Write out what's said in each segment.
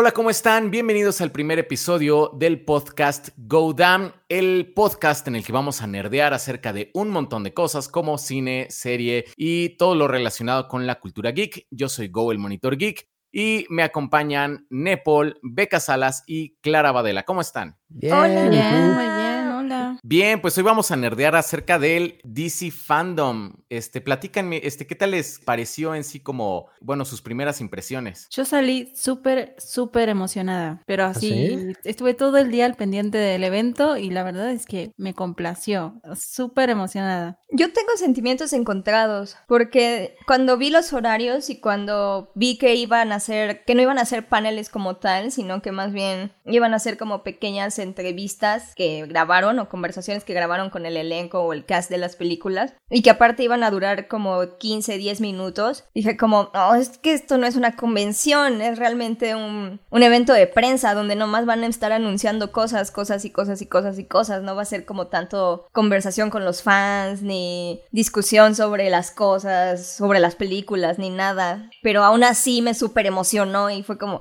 Hola, ¿cómo están? Bienvenidos al primer episodio del podcast Go Damn, el podcast en el que vamos a nerdear acerca de un montón de cosas como cine, serie y todo lo relacionado con la cultura geek. Yo soy Go, el Monitor Geek, y me acompañan Nepal, Beca Salas y Clara Badela. ¿Cómo están? Bien, Hola, bien, bien. Pues hoy vamos a nerdear acerca del DC Fandom. Este, platícanme, este, ¿qué tal les pareció en sí como, bueno, sus primeras impresiones? Yo salí súper, súper emocionada, pero ¿Ah, así estuve todo el día al pendiente del evento y la verdad es que me complació, súper emocionada. Yo tengo sentimientos encontrados, porque cuando vi los horarios y cuando vi que iban a hacer, que no iban a ser paneles como tal, sino que más bien iban a ser como pequeñas entrevistas que grabaron o conversaciones que grabaron con el elenco o el cast de las películas y que aparte iban a durar como 15, 10 minutos. Dije como, no, es que esto no es una convención, es realmente un, un evento de prensa donde nomás van a estar anunciando cosas, cosas y cosas y cosas y cosas. No va a ser como tanto conversación con los fans ni discusión sobre las cosas, sobre las películas, ni nada. Pero aún así me súper emocionó y fue como...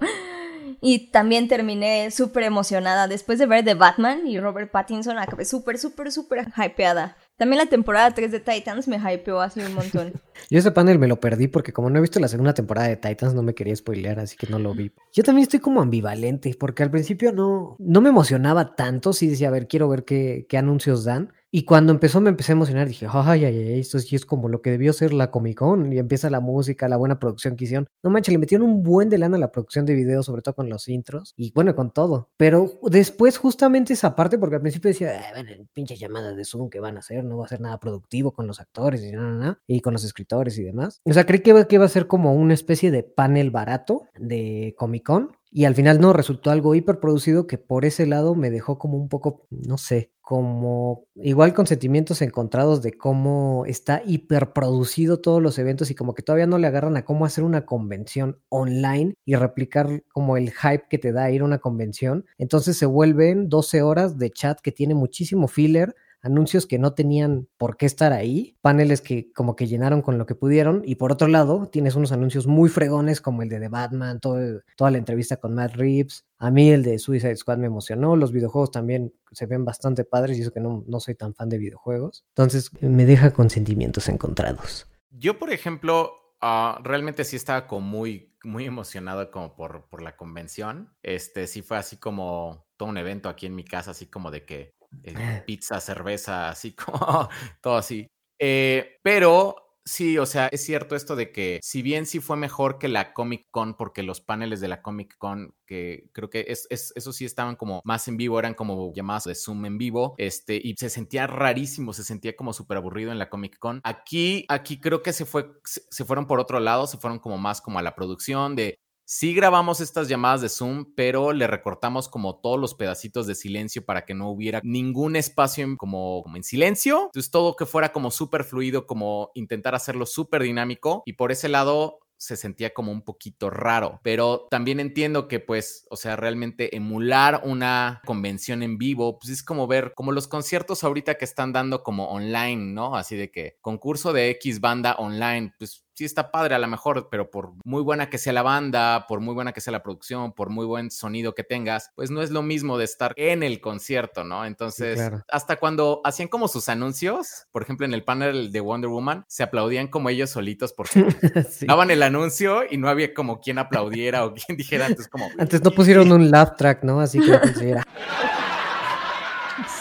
Y también terminé súper emocionada. Después de ver The Batman y Robert Pattinson, acabé súper, súper, súper hypeada. También la temporada 3 de Titans me hypeó así un montón. Yo ese panel me lo perdí porque como no he visto la segunda temporada de Titans no me quería spoilear, así que no lo vi. Yo también estoy como ambivalente porque al principio no, no me emocionaba tanto, sí decía, a ver, quiero ver qué, qué anuncios dan. Y cuando empezó me empecé a emocionar, dije, ay, ay, ay, esto sí es como lo que debió ser la Comic Con. Y empieza la música, la buena producción que hicieron. No manches, le metieron un buen de lana a la producción de videos, sobre todo con los intros. Y bueno, con todo. Pero después justamente esa parte, porque al principio decía, ah, bueno, pinche llamadas de Zoom que van a hacer, no va a ser nada productivo con los actores y, nada, y con los escritores y demás. O sea, creí que, que iba a ser como una especie de panel barato de Comic Con y al final no, resultó algo hiperproducido que por ese lado me dejó como un poco, no sé, como igual con sentimientos encontrados de cómo está hiperproducido todos los eventos y como que todavía no le agarran a cómo hacer una convención online y replicar como el hype que te da ir a una convención. Entonces se vuelven 12 horas de chat que tiene muchísimo filler anuncios que no tenían por qué estar ahí, paneles que como que llenaron con lo que pudieron, y por otro lado tienes unos anuncios muy fregones como el de The Batman, toda la entrevista con Matt Reeves, a mí el de Suicide Squad me emocionó, los videojuegos también se ven bastante padres y eso que no, no soy tan fan de videojuegos, entonces me deja con sentimientos encontrados. Yo, por ejemplo, ah, realmente sí estaba como muy, muy emocionado como por, por la convención. Este sí fue así como todo un evento aquí en mi casa, así como de que eh, pizza, cerveza, así como todo así. Eh, pero sí, o sea, es cierto esto de que si bien sí fue mejor que la Comic Con, porque los paneles de la Comic Con, que creo que es, eso sí estaban como más en vivo, eran como llamadas de Zoom en vivo, este, y se sentía rarísimo, se sentía como súper aburrido en la Comic Con. Aquí, aquí creo que se fue, se fueron por otro lado, se fueron como más como a la producción de Sí grabamos estas llamadas de Zoom, pero le recortamos como todos los pedacitos de silencio para que no hubiera ningún espacio en, como, como en silencio. Entonces todo que fuera como súper fluido, como intentar hacerlo súper dinámico. Y por ese lado se sentía como un poquito raro, pero también entiendo que pues, o sea, realmente emular una convención en vivo, pues es como ver como los conciertos ahorita que están dando como online, ¿no? Así de que concurso de X banda online, pues sí está padre a lo mejor, pero por muy buena que sea la banda, por muy buena que sea la producción, por muy buen sonido que tengas, pues no es lo mismo de estar en el concierto, ¿no? Entonces, hasta cuando hacían como sus anuncios, por ejemplo, en el panel de Wonder Woman, se aplaudían como ellos solitos porque daban el anuncio y no había como quien aplaudiera o quien dijera antes como... Antes no pusieron un laugh track, ¿no? Así que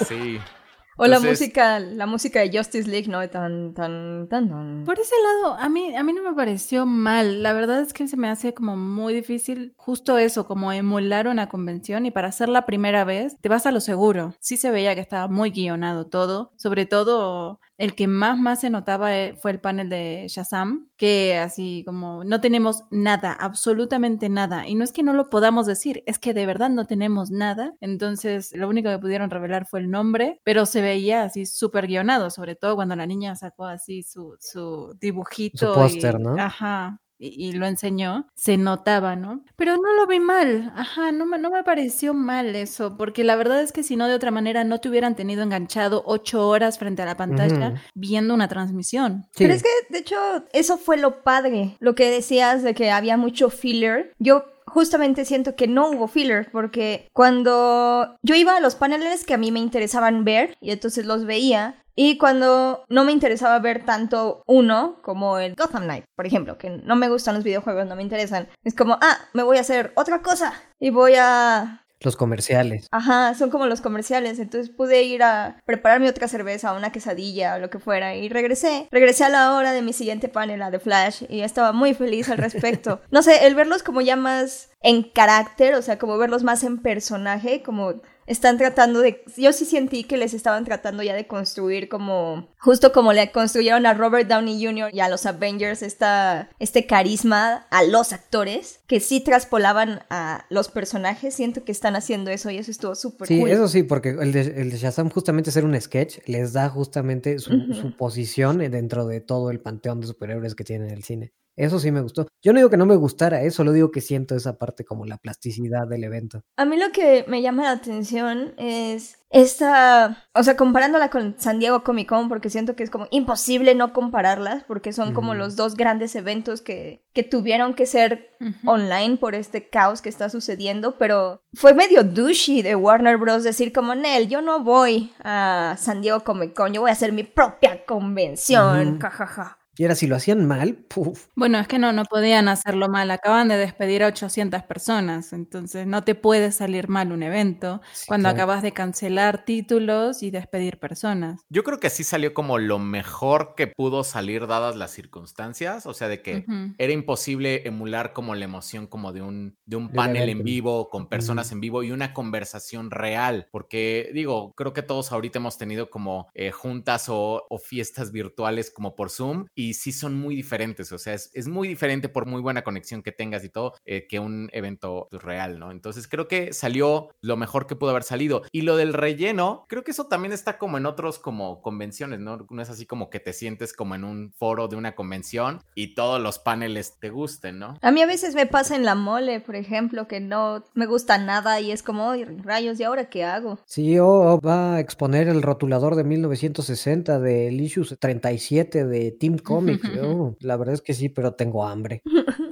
Sí. O la música, la música de Justice League, ¿no? Tan, tan, tan, tan. Por ese lado, a mí, a mí no me pareció mal. La verdad es que se me hace como muy difícil justo eso, como emular una convención y para hacer la primera vez te vas a lo seguro. Sí se veía que estaba muy guionado todo, sobre todo el que más más se notaba eh, fue el panel de Shazam, que así como no tenemos nada, absolutamente nada. Y no es que no lo podamos decir, es que de verdad no tenemos nada. Entonces, lo único que pudieron revelar fue el nombre, pero se veía así súper guionado, sobre todo cuando la niña sacó así su, su dibujito. Su póster, ¿no? Ajá y, lo enseñó, se notaba, ¿no? Pero no lo vi mal, ajá, no me, no me pareció mal eso, porque la verdad es que si no de otra manera no te hubieran tenido enganchado ocho horas frente a la pantalla viendo una transmisión. Pero es que, de hecho, eso fue lo padre, lo que decías de que había mucho filler. Yo justamente siento que no hubo filler, porque cuando yo iba a los paneles que a mí me interesaban ver, y entonces los veía, y cuando no me interesaba ver tanto uno como el Gotham Knight, por ejemplo, que no me gustan los videojuegos, no me interesan, es como, ah, me voy a hacer otra cosa y voy a los comerciales. Ajá, son como los comerciales. Entonces pude ir a prepararme otra cerveza, una quesadilla o lo que fuera. Y regresé. Regresé a la hora de mi siguiente panel, la de Flash. Y estaba muy feliz al respecto. no sé, el verlos como ya más en carácter, o sea, como verlos más en personaje, como están tratando de, yo sí sentí que les estaban tratando ya de construir como, justo como le construyeron a Robert Downey Jr. y a los Avengers esta, este carisma a los actores, que sí traspolaban a los personajes, siento que están haciendo eso y eso estuvo súper Sí, eso sí, porque el de, el de Shazam justamente ser un sketch les da justamente su, su posición dentro de todo el panteón de superhéroes que tiene el cine. Eso sí me gustó. Yo no digo que no me gustara, ¿eh? solo digo que siento esa parte como la plasticidad del evento. A mí lo que me llama la atención es esta, o sea, comparándola con San Diego Comic Con, porque siento que es como imposible no compararlas, porque son como los dos grandes eventos que, que tuvieron que ser online por este caos que está sucediendo, pero fue medio douchey de Warner Bros. decir como, Nel, yo no voy a San Diego Comic Con, yo voy a hacer mi propia convención, jajaja. Y era si lo hacían mal, puf. Bueno, es que no, no podían hacerlo mal. Acaban de despedir a 800 personas, entonces no te puede salir mal un evento cuando acabas de cancelar títulos y despedir personas. Yo creo que sí salió como lo mejor que pudo salir dadas las circunstancias, o sea, de que era imposible emular como la emoción como de un, de un panel en vivo con personas en vivo y una conversación real, porque digo, creo que todos ahorita hemos tenido como eh, juntas o, o fiestas virtuales como por Zoom y y sí son muy diferentes, o sea, es, muy diferente por muy buena conexión que tengas y todo, eh, que un evento real, ¿no? Entonces creo que salió lo mejor que pudo haber salido. Y lo del relleno, creo que eso también está como en otros como convenciones, ¿no? No es así como que te sientes como en un foro de una convención y todos los paneles te gusten, ¿no? A mí a veces me pasa en la mole, por ejemplo, que no me gusta nada y es como, rayos, ¿y ahora qué hago? Sí, o va a exponer el rotulador de 1960 del Issues 37 de Team la verdad es que sí, pero tengo hambre.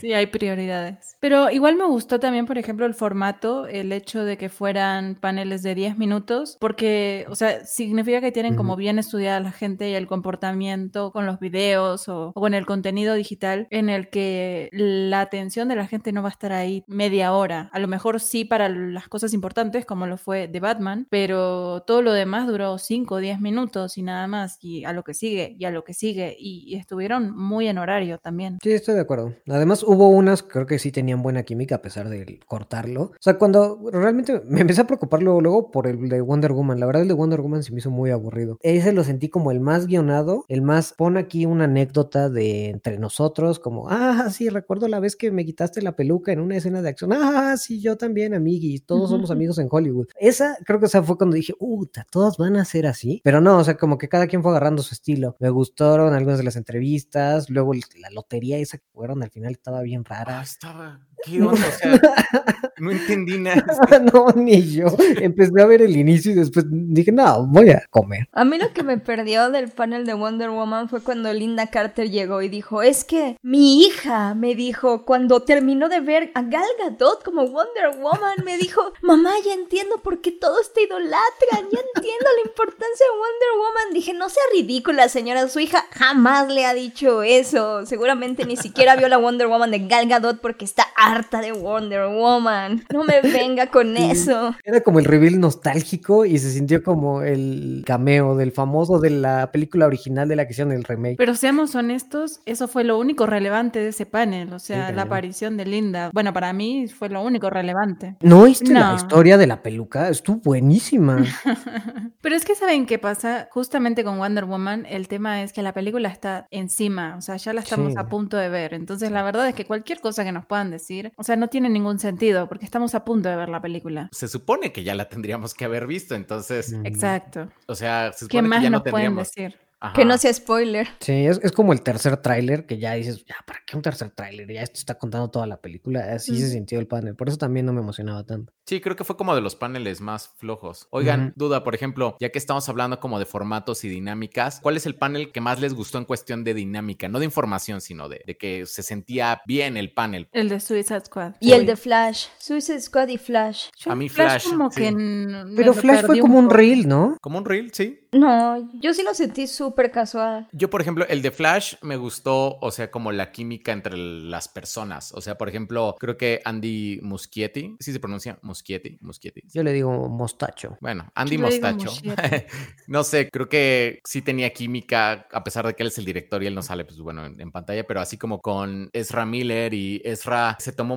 Sí. hay prioridades. Pero igual me gustó también, por ejemplo, el formato, el hecho de que fueran paneles de 10 minutos, porque, o sea, significa que tienen como bien estudiada la gente y el comportamiento con los videos o, con el contenido digital en el que la atención de la gente no va a estar ahí media hora. A lo mejor sí para las cosas importantes, como lo fue de Batman, pero todo lo demás duró 5 o 10 minutos y nada más, y a lo que sigue, y a lo que sigue, y, y estuvieron muy en horario también. Sí, estoy de acuerdo. Además, hubo unas que creo que sí tenían buena química a pesar de cortarlo. O sea, cuando realmente me empecé a preocupar luego, por el de Wonder Woman. La verdad, el de Wonder Woman se me hizo muy aburrido. Ese lo sentí como el más guionado, el más pon aquí una anécdota de entre nosotros, como, ah, sí, recuerdo la vez que me quitaste la peluca en una escena de acción. Ah, sí, yo también, amigui, todos somos amigos en Hollywood. Esa creo que esa fue cuando dije, puta, todos van a ser así. Pero no, o sea, como que cada quien fue agarrando su estilo. Me gustaron algunas de las entrevistas, luego la lotería esa que fueron al final estaba bien rara. Ah, estaba ¿Qué onda? O sea, no entendí nada. no, ni yo. Empecé a ver el inicio y después dije, no, voy a comer. A mí lo que me perdió del panel de Wonder Woman fue cuando Linda Carter llegó y dijo, es que mi hija me dijo, cuando terminó de ver a Gal Gadot como Wonder Woman, me dijo, mamá, ya entiendo por qué todos te idolatran, ya entiendo la importancia de Wonder Woman. Dije, no sea ridícula, señora, su hija jamás le ha dicho eso. Seguramente ni siquiera vio la Wonder Woman de Gal Gadot porque está harta de Wonder Woman. No me venga con eso. Era como el reveal nostálgico y se sintió como el cameo del famoso de la película original de la que hicieron el remake. Pero seamos honestos, eso fue lo único relevante de ese panel, o sea, la aparición de Linda. Bueno, para mí fue lo único relevante. ¿No viste la historia de la peluca? Estuvo buenísima. Pero es que saben qué pasa, justamente con Wonder Woman, el tema es que la película está encima, o sea, ya la estamos a punto de ver. Entonces, la verdad es que cualquier cosa que nos puedan decir o sea, no tiene ningún sentido porque estamos a punto de ver la película. Se supone que ya la tendríamos que haber visto, entonces. Exacto. O sea, se supone que ya no tendríamos. Decir? Que no sea spoiler. Sí, es, es como el tercer tráiler que ya dices, ya, ¿para qué un tercer tráiler? Ya esto está contando toda la película. Así se sintió el panel. Por eso también no me emocionaba tanto. Sí, creo que fue como de los paneles más flojos. Oigan, duda, por ejemplo, ya que estamos hablando como de formatos y dinámicas, ¿cuál es el panel que más les gustó en cuestión de dinámica? No de información, sino de, de que se sentía bien el panel. El de Suicide Squad. Y el de Flash. Suicide Squad y Flash. Yo A mí Flash, Flash, como sí. que Pero Flash fue como un reel, ¿no? Como un reel, sí. No, yo sí lo sentí súper casual. Yo, por ejemplo, el de Flash me gustó, o sea, como la química entre las personas. O sea, por ejemplo, creo que Andy Muschietti, ¿sí se pronuncia? Muschietti, Muschietti. Yo le digo mostacho. Bueno, Andy Yo Mostacho. No sé, creo que sí tenía química, a pesar de que él es el director y él no sale, pues bueno, en, en pantalla, pero así como con Ezra Miller y Ezra se tomó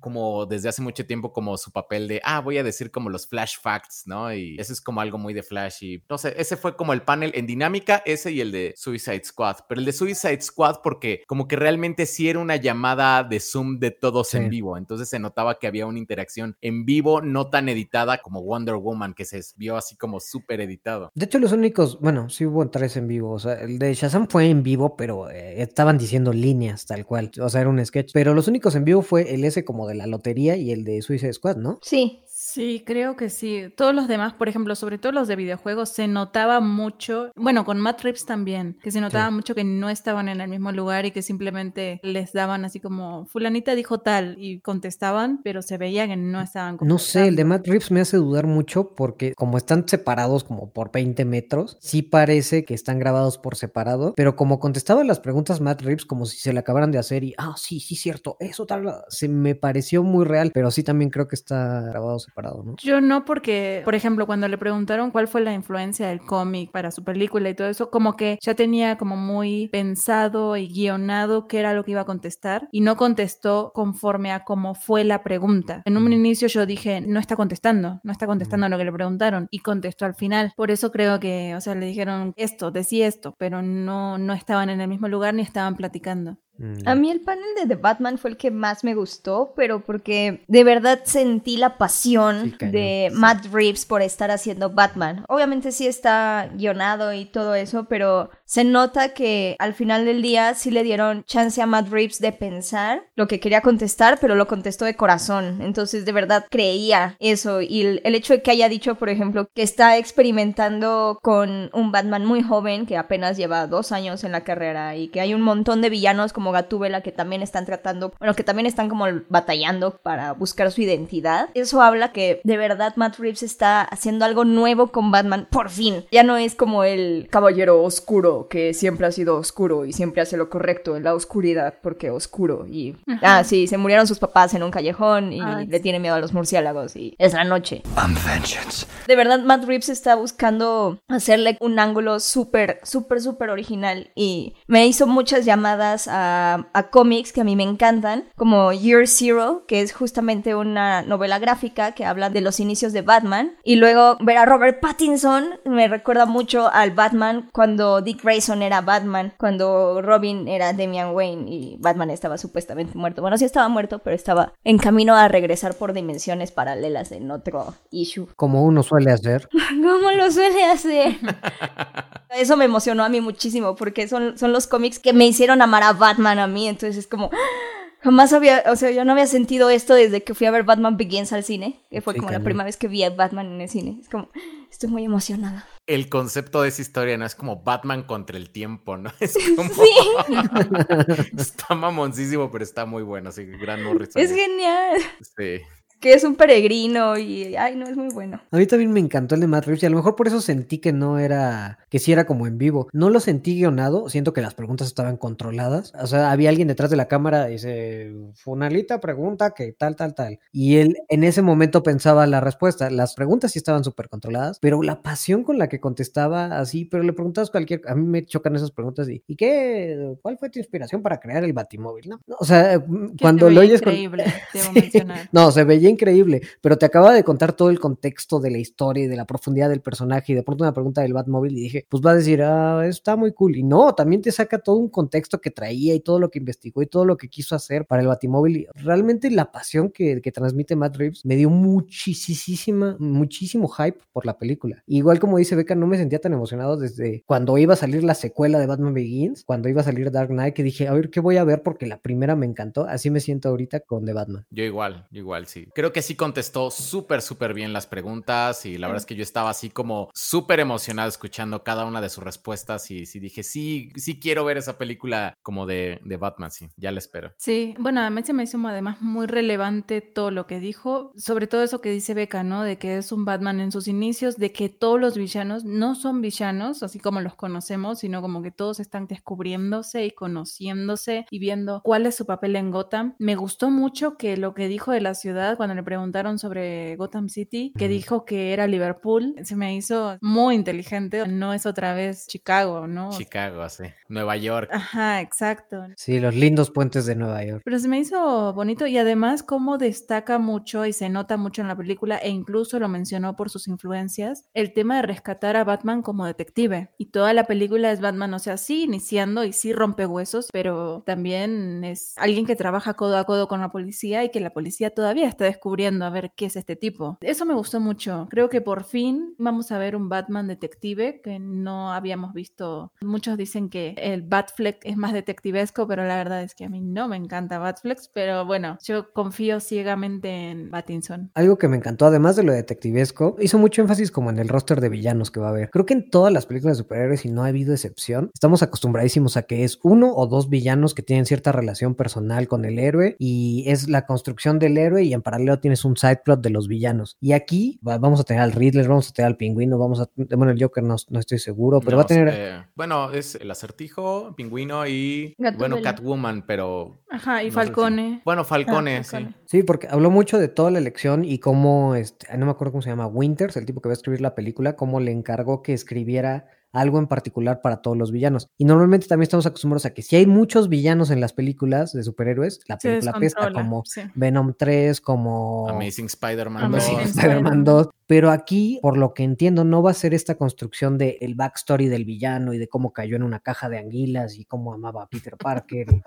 como desde hace mucho tiempo como su papel de, ah, voy a decir como los flash facts, ¿no? Y eso es como algo muy de flash y no sé, ese fue como el panel en dinámica, ese y el de Suicide Squad, pero el de Suicide Squad porque como que realmente sí era una llamada de Zoom de todos Sí. en vivo, entonces se notaba que había una interacción en vivo, no tan editada como Wonder Woman, que se vio así como súper editado. De hecho, los únicos, bueno, sí hubo tres en vivo. O sea, el de Shazam fue en vivo, pero eh, estaban diciendo líneas tal cual. O sea, era un sketch. Pero los únicos en vivo fue el ese como de la lotería y el de Suicide Squad, ¿no? Sí. Sí, creo que sí. Todos los demás, por ejemplo, sobre todo los de videojuegos, se notaba mucho, bueno, con Matt Reeves también, que se notaba mucho que no estaban en el mismo lugar y que simplemente les daban así como, fulanita dijo tal y contestaban, pero se veía que no estaban No sé, el de. Matt Reeves me hace dudar mucho porque como están separados como por 20 metros, sí parece que están grabados por separado, pero como contestaba las preguntas Matt Reeves como si se le acabaran de hacer y, ah, sí, sí, cierto, eso tal, se me pareció muy real, pero sí también creo que está grabado separado, ¿no? Yo no porque, por ejemplo, cuando le preguntaron cuál fue la influencia del cómic para su película y todo eso, como que ya tenía como muy pensado y guionado qué era lo que iba a contestar y no contestó conforme a cómo fue la pregunta. En un inicio yo dije, no está contestando, no está contestando lo que le preguntaron y contestó al final. Por eso creo que, o sea, le dijeron esto, decía esto, pero no, no estaban en el mismo lugar ni estaban platicando. Mm. A mí el panel de The Batman fue el que más me gustó, pero porque de verdad sentí la pasión de sí. Matt Reeves por estar haciendo Batman. Obviamente sí está guionado y todo eso, pero se nota que al final del día sí le dieron chance a Matt Reeves de pensar lo que quería contestar, pero lo contestó de corazón. Entonces de verdad creía eso y el, el hecho de que haya dicho, por ejemplo, que está experimentando con un Batman muy joven que apenas lleva dos años en la carrera y que hay un montón de villanos como Gatúbela que también están tratando, bueno, que también están como batallando para buscar su identidad. Eso habla que de verdad Matt Reeves está haciendo algo nuevo con Batman, por fin. Ya no es como el caballero oscuro que siempre ha sido oscuro y siempre hace lo correcto en la oscuridad porque oscuro y... Ah, sí, se murieron sus papás en un callejón y Ay, le tiene miedo a los murciélagos y es la noche. I'm vengeance. De verdad, Matt Reeves está buscando hacerle un ángulo súper, súper, súper original y me hizo muchas llamadas a, a cómics que a mí me encantan, como Year Zero, que es justamente una novela gráfica que habla de los inicios de Batman, y luego ver a Robert Pattinson me recuerda mucho al Batman cuando Dick Grayson era Batman, cuando Robin era Damian Wayne y Batman estaba supuestamente muerto. Bueno, sí estaba muerto, pero estaba en camino a regresar por dimensiones paralelas en otro issue. Como uno suele hacer. ¿Cómo lo suele hacer? Eso me emocionó a mí muchísimo porque son, son los cómics que me hicieron amar a Batman a mí. Entonces es como, jamás había, o sea, yo no había sentido esto desde que fui a ver Batman Begins al cine, que fue Sí, como la cañón. primera vez que vi a Batman en el cine. Es como, estoy muy emocionada. El concepto de esa historia no es como Batman contra el tiempo, ¿no? Es como. está mamoncísimo, pero está muy bueno. Sí, gran Morrison. Es genial. Sí. Que es un peregrino y, ay, no, es muy bueno. A mí también me encantó el de Matt Reeves y a lo mejor por eso sentí que no era, que sí era como en vivo. No lo sentí guionado, siento que las preguntas estaban controladas. O sea, había alguien detrás de la cámara y dice, Funalita pregunta que tal, tal, tal. Y él en ese momento pensaba la respuesta. Las preguntas sí estaban súper controladas, pero la pasión con la que contestaba así, pero le preguntabas cualquier, a mí me chocan esas preguntas y, ¿y qué? ¿Cuál fue tu inspiración para crear el Batimóvil? No, o sea, cuando se lo oyes con- increíble, debo mencionar. no, se veía increíble, pero te acaba de contar todo el contexto de la historia y de la profundidad del personaje y de pronto una pregunta del Batmóvil y dije, pues va a decir, ah, está muy cool. Y no, también te saca todo un contexto que traía y todo lo que investigó y todo lo que quiso hacer para el Batimóvil. Y realmente la pasión que, que transmite Matt Reeves me dio muchísima, muchísimo hype por la película. Igual como dice Beca, no me sentía tan emocionado desde cuando iba a salir la secuela de Batman Begins, cuando iba a salir Dark Knight, que dije, a ver, ¿qué voy a ver? Porque la primera me encantó. Así me siento ahorita con The Batman. Yo igual, igual, sí. Creo que sí contestó súper, súper bien las preguntas y la verdad es que yo estaba así como súper emocionado escuchando cada una de sus respuestas y sí dije, sí, sí quiero ver esa película como de, de Batman, sí, ya la espero. Sí, bueno, a mí se me hizo además muy relevante todo lo que dijo, sobre todo eso que dice Beca, ¿no? De que es un Batman en sus inicios, de que todos los villanos no son villanos, así como los conocemos, sino como que todos están descubriéndose y conociéndose y viendo cuál es su papel en Gotham. Me gustó mucho que lo que dijo de la ciudad cuando le preguntaron sobre Gotham City, que dijo que era Liverpool, se me hizo muy inteligente, no es otra vez Chicago, ¿no? Chicago, sí. Nueva York. Ajá, exacto. Sí, los lindos puentes de Nueva York. Pero se me hizo bonito y además cómo destaca mucho y se nota mucho en la película e incluso lo mencionó por sus influencias, el tema de rescatar a Batman como detective. Y toda la película es Batman, o sea, sí iniciando y sí rompe huesos, pero también es alguien que trabaja codo a codo con la policía y que la policía todavía está descubriendo a ver qué es este tipo. Eso me gustó mucho. Creo que por fin vamos a ver un Batman detective que no habíamos visto. Muchos dicen que el Batfleck es más detectivesco, pero la verdad es que a mí no me encanta Batfleck, pero bueno, yo confío ciegamente en Batinson. Algo que me encantó, además de lo detectivesco, hizo mucho énfasis como en el roster de villanos que va a haber. Creo que en todas las películas de superhéroes, y no ha habido excepción, estamos acostumbradísimos a que es uno o dos villanos que tienen cierta relación personal con el héroe y es la construcción del héroe y en paralelo tienes un side plot de los villanos. Y aquí vamos a tener al Riddler, vamos a tener al pingüino, vamos a... Bueno, el Joker no, no estoy seguro, pero va a tener... Eh, bueno, es el acertijo, pingüino y... bueno, Catwoman, pero... Ajá, y Falcone. Bueno, Falcone, sí. Sí, porque habló mucho de toda la elección y cómo, este, no me acuerdo cómo se llama, Winters, el tipo que va a escribir la película, cómo le encargó que escribiera algo en particular para todos los villanos. Y normalmente también estamos acostumbrados a que si hay muchos villanos en las películas de superhéroes, la película pesa como Venom 3, como Amazing Spider-Man 2. 2. Pero aquí, por lo que entiendo, no va a ser esta construcción del el backstory del villano y de cómo cayó en una caja de anguilas y cómo amaba a Peter Parker.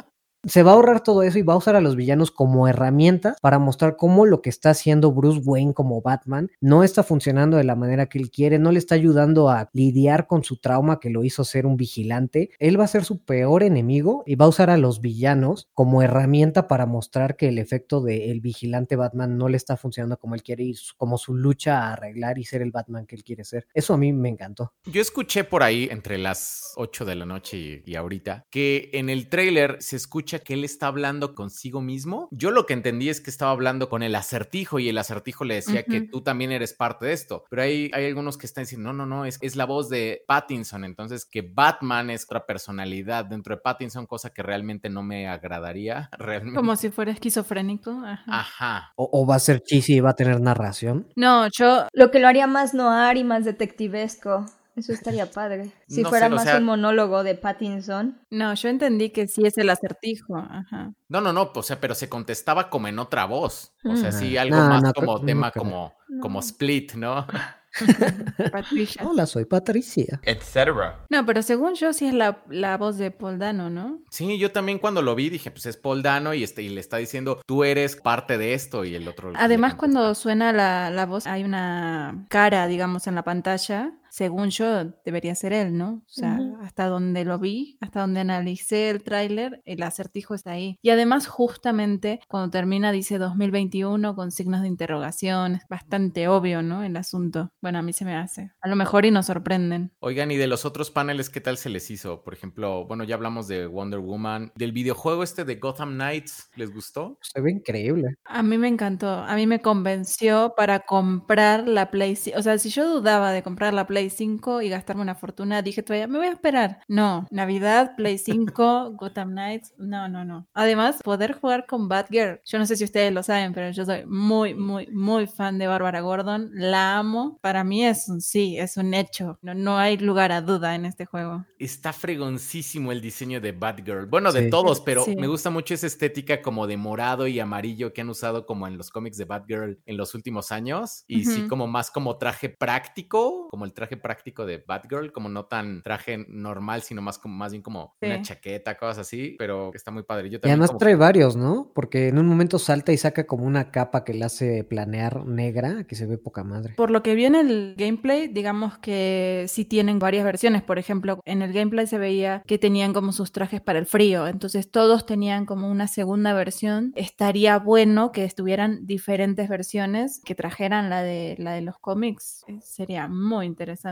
Se va a ahorrar todo eso y va a usar a los villanos como herramientas para mostrar cómo lo que está haciendo Bruce Wayne como Batman no está funcionando de la manera que él quiere, no le está ayudando a lidiar con su trauma que lo hizo ser un vigilante. Él va a ser su peor enemigo y va a usar a los villanos como herramienta para mostrar que el efecto del vigilante Batman no le está funcionando como él quiere y como su lucha a arreglar y ser el Batman que él quiere ser. Eso a mí me encantó. Yo escuché por ahí entre las 8 de la noche y, y ahorita que en el tráiler se escucha que él está hablando consigo mismo. Yo lo que entendí es que estaba hablando con el acertijo y el acertijo le decía que tú también eres parte de esto. Pero hay, hay algunos que están diciendo, no, no, no, es, es la voz de Pattinson. Entonces, que Batman es otra personalidad dentro de Pattinson, cosa que realmente no me agradaría. Realmente. Como si fuera esquizofrénico. Ajá. O, o, va a ser cheesy y va a tener narración. No, yo. Lo que lo haría más noir y más detectivesco. Eso estaría padre. Si fuera más un monólogo de Pattinson. No, yo entendí que sí es el acertijo. Ajá. No, no, no, o sea, pero se contestaba como en otra voz. O sea, sí, algo más como tema como, como split, ¿no? Patricia. Hola, soy Patricia. Etcétera. No, pero según yo sí es la, la, voz de Paul Dano, ¿no? Sí, yo también cuando lo vi dije, pues es Paul Dano y, este, y le está diciendo, tú eres parte de esto y el otro... Además, cuando suena la, la voz, hay una cara, digamos, en la pantalla según yo, debería ser él, ¿no? O sea, hasta donde lo vi, hasta donde analicé el tráiler, el acertijo está ahí. Y además, justamente, cuando termina dice 2021 con signos de interrogación, es bastante obvio, ¿no? El asunto. Bueno, a mí se me hace. A lo mejor y nos sorprenden. Oigan, y de los otros paneles, ¿qué tal se les hizo? Por ejemplo, bueno, ya hablamos de Wonder Woman, del videojuego este de Gotham Knights, ¿les gustó? Se ve increíble. A mí me encantó, a mí me convenció para comprar la PlayStation. O sea, si yo dudaba de comprar la PlayStation, Play 5 y gastarme una fortuna, dije todavía, me voy a esperar. No, Navidad, Play 5, Gotham Knights, no, no, no. Además, poder jugar con Batgirl. Yo no sé si ustedes lo saben, pero yo soy muy, muy, muy fan de Bárbara Gordon. La amo. Para mí es un sí, es un hecho. No, no hay lugar a duda en este juego. Está fregoncísimo el diseño de Batgirl. Bueno, de todos, pero Sí. me gusta mucho esa estética como de morado y amarillo que han usado como en los cómics de Batgirl en los últimos años. Y sí, como más como traje práctico, como el traje práctico de Batgirl, como no tan traje normal, sino más como más bien como una chaqueta, cosas así, pero está muy padre. Yo Y también además como trae varios, ¿no? Porque en un momento salta y saca como una capa que le hace planear negra, que se ve poca madre. Por lo que vi en el gameplay, digamos que sí tienen varias versiones. Por ejemplo, en el gameplay se veía que tenían como sus trajes para el frío. Entonces todos tenían como una segunda versión. Estaría bueno que estuvieran diferentes versiones, que trajeran la de, la de los cómics. Eh, Sería muy interesante.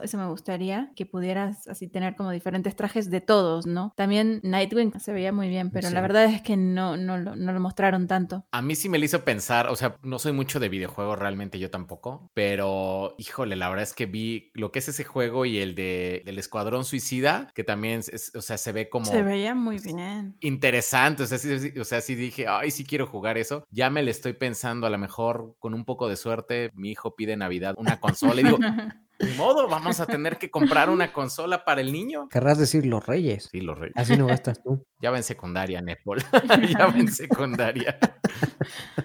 Eso me gustaría, que pudieras así tener como diferentes trajes de todos, ¿no? También Nightwing se veía muy bien, pero Sí. la verdad es que no, no, no lo mostraron tanto. A mí sí me lo hizo pensar, o sea, no soy mucho de videojuegos realmente, yo tampoco, pero híjole, la verdad es que vi lo que es ese juego y el de del Escuadrón Suicida, que también es, o sea, se ve como Se veía muy bien. interesante, o sea, sí, o sea, sí dije, ay, sí quiero jugar eso. Ya me le estoy pensando, a lo mejor con un poco de suerte, mi hijo pide Navidad una consola y digo, ni modo, vamos a tener que comprar una consola para el niño. Querrás decir los reyes. Sí, lo rey. Así no gastas tú. Ya va en secundaria, Nepal. ya va en secundaria.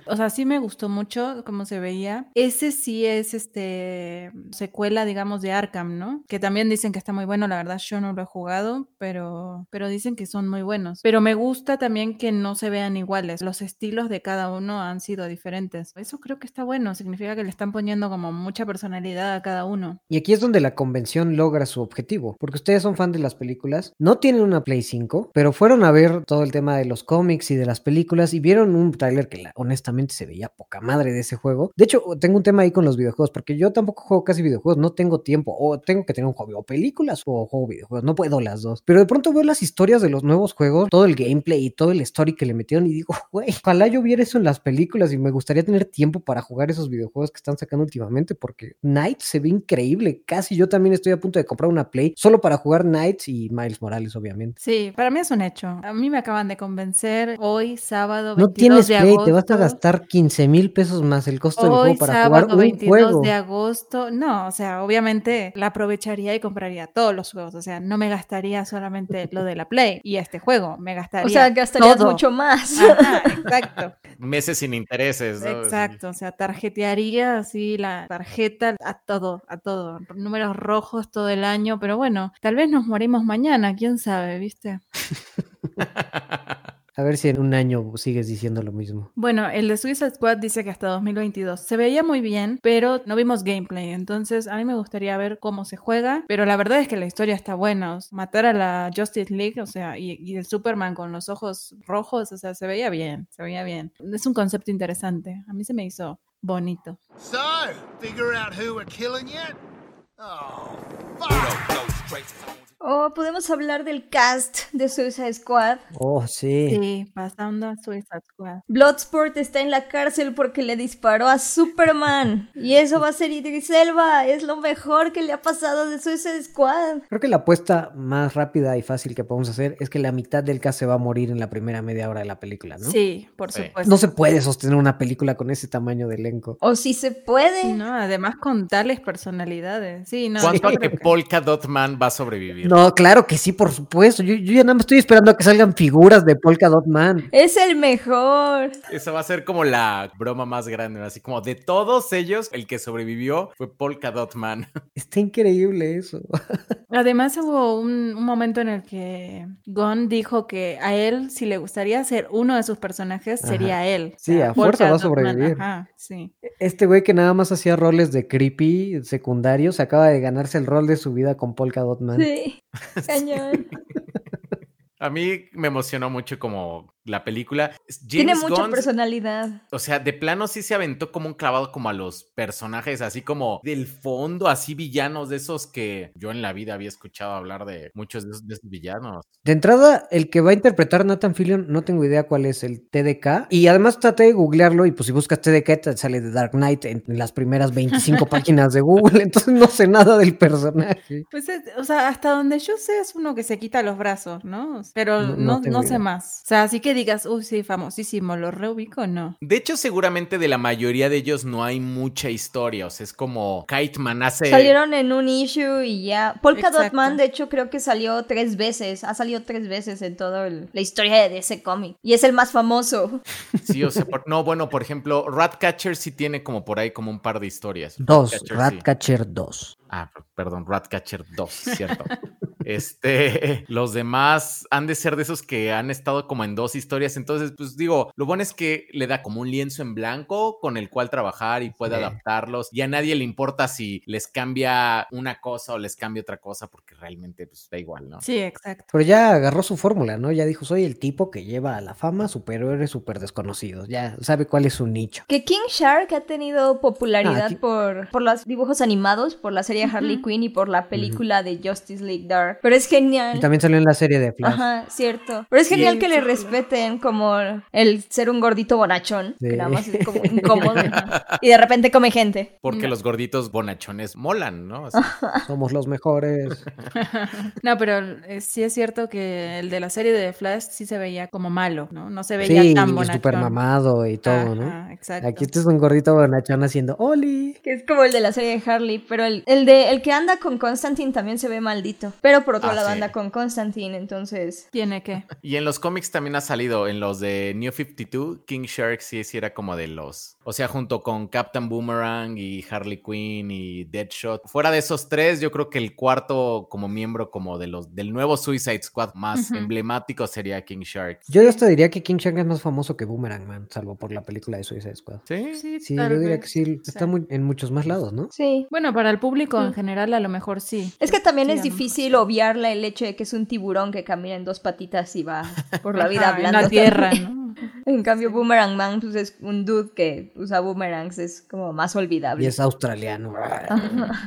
O sea, sí me gustó mucho cómo se veía. Ese sí es este secuela, digamos, de Arkham, ¿no? Que también dicen que está muy bueno. La verdad, yo no lo he jugado, pero, pero dicen que son muy buenos. Pero me gusta también que no se vean iguales. Los estilos de cada uno han sido diferentes. Eso creo que está bueno. Significa que le están poniendo como mucha personalidad a cada uno. Y aquí es donde la convención logra su objetivo, porque ustedes son fan de las películas, no tienen una Play 5, pero fueron a ver todo el tema de los cómics y de las películas y vieron un tráiler que honestamente se veía poca madre de ese juego. De hecho, tengo un tema ahí con los videojuegos, porque yo tampoco juego casi videojuegos, no tengo tiempo, o tengo que tener un hobby, o películas o juego videojuegos, no puedo las dos. Pero de pronto veo las historias de los nuevos juegos, todo el gameplay y todo el story que le metieron y digo, güey, ojalá yo viera eso en las películas y me gustaría tener tiempo para jugar esos videojuegos que están sacando últimamente, porque Night se ve increíble. Casi yo también estoy a punto de comprar una Play solo para jugar Knights y Miles Morales, obviamente. Sí, para mí es un hecho. A mí me acaban de convencer hoy, sábado 22 No tienes de Play, agosto. te vas a gastar 15 mil pesos más el costo del Hoy, juego para sábado jugar un 22 juego. de agosto, no, o sea, obviamente la aprovecharía y compraría todos los juegos, o sea, no me gastaría solamente lo de la Play y este juego, me gastaría O sea, gastarías todo. mucho más. Ajá, exacto, Meses sin intereses, ¿no? exacto, o sea, tarjetearía así la tarjeta a todo, a todo, números rojos todo el año, pero bueno, tal vez nos morimos mañana, quién sabe, ¿viste? A ver si en un año sigues diciendo lo mismo. Bueno, el de Suicide Squad dice que hasta 2022. Se veía muy bien, pero no vimos gameplay. Entonces, a mí me gustaría ver cómo se juega. Pero la verdad es que la historia está buena. O sea, matar a la Justice League, o sea, y, y el Superman con los ojos rojos, o sea, se veía bien, se veía bien. Es un concepto interesante. A mí se me hizo bonito. So, figure out who we're killing yet? Oh, fuck. O podemos hablar del cast de Suicide Squad. Oh, sí. Sí, pasando a Suicide Squad. Bloodsport está en la cárcel porque le disparó a Superman. Y eso va a ser Idris Elba. Es lo mejor que le ha pasado de Suicide Squad. Creo que la apuesta más rápida y fácil que podemos hacer es que la mitad del cast se va a morir en la primera media hora de la película, ¿no? Sí, por Sí. supuesto. No se puede sostener una película con ese tamaño de elenco. O si se puede. No, además con tales personalidades. Sí, no. ¿Cuánto a que Polka Dot Man va a sobrevivir? No, claro que sí, por supuesto. Yo, yo ya nada más estoy esperando a que salgan figuras de Polka Dot Man. Es el mejor. Esa va a ser como la broma más grande, así como de todos ellos, el que sobrevivió fue Polka Dot Man. Está increíble eso. Además hubo un, un momento en el que Gon dijo que a él, si le gustaría ser uno de sus personajes, Ajá. sería él. Sí, a fuerza Polka va a Dot Man, sobrevivir. Ajá, sí. Este güey que nada más hacía roles de creepy secundarios acaba de ganarse el rol de su vida con Polka Dot Man. Sí. A mí me emocionó mucho como la película. James Tiene mucha personalidad. o sea, de plano sí se aventó como un clavado como a los personajes, así como del fondo, así villanos de esos que yo en la vida había escuchado hablar de muchos de esos, de esos villanos. De entrada, el que va a interpretar Nathan Fillion, no tengo idea cuál es el TDK. Y además traté de googlearlo y pues si buscas TDK te sale de Dark Knight en las primeras 25 páginas de Google. Entonces no sé nada del personaje. Pues, es- o sea, hasta donde yo sé es uno que se quita los brazos, ¿no? Pero No- no, no sé más. O sea, así que digas, uy, sí, famosísimo, lo reubico, no. De hecho, seguramente de la mayoría de ellos no hay mucha historia. O sea, es como Kiteman hace. Salieron en un issue y ya. Polka Dot Exacto. Man, de hecho, creo que salió tres veces. Ha salido tres veces en toda la historia de ese cómic. Y es el más famoso. Sí, o sea, por- no, bueno, por ejemplo, Ratcatcher sí tiene como por ahí como un par de historias. Dos, Ratcatcher sí. Ratcatcher 2. Ah, p- perdón, Ratcatcher 2, cierto. este, los demás han de ser de esos que han estado como en dos historias. Entonces, pues digo, lo bueno es que le da como un lienzo en blanco con el cual trabajar y puede Sí. adaptarlos. Y a nadie le importa si les cambia una cosa o les cambia otra cosa, porque realmente pues da igual, ¿no? Sí, exacto. Pero ya agarró su fórmula, ¿no? Ya dijo, soy el tipo que lleva a la fama superhéroes súper desconocidos. Ya sabe cuál es su nicho. Que King Shark ha tenido popularidad Ah, aquí- por, por los dibujos animados, por la serie Harley. Quinn y por la película de Justice League Dark. Pero es genial. Y también salió en la serie de Flash. Ajá, cierto. Pero es genial Sí, que le sí, respeten como el ser un gordito bonachón, que nada más es como incómodo. y de repente come gente. Porque No. los gorditos bonachones molan, ¿no? O sea, Somos los mejores. No, pero eh, sí es cierto que el de la serie de Flash sí se veía como malo, ¿no? No se veía Sí, tan y bonachón. súper mamado y todo, ¿no? Ajá, exacto. Aquí este es un gordito bonachón haciendo ¡Oli! Que es como el de la serie de Harley, pero el, el de el que anda con Constantine también se ve maldito. Pero por otro Ah, lado sí. anda con Constantine, entonces. Tiene que. Y en los cómics también ha salido, en los de New 52, King Shark sí, sí era como de los, o sea, junto con Captain Boomerang y Harley Quinn y Deadshot. Fuera de esos tres, yo creo que el cuarto como miembro como de los del nuevo Suicide Squad más emblemático sería King Shark. Yo hasta diría que King Shark es más famoso que Boomerang Man, salvo por la película de Suicide Squad. ¿Sí? Sí, Sí, yo diría que sí, está muy, en muchos más lados, ¿no? Sí. Bueno, para el público en general a lo mejor sí. Es que también Sí, es difícil obviarle el hecho de que es un tiburón que camina en dos patitas y va por la vida Ajá, en hablando. la tierra, ¿no? En cambio, Boomerang Man pues, es un dude que usa boomerangs, es como más olvidable. Y es australiano.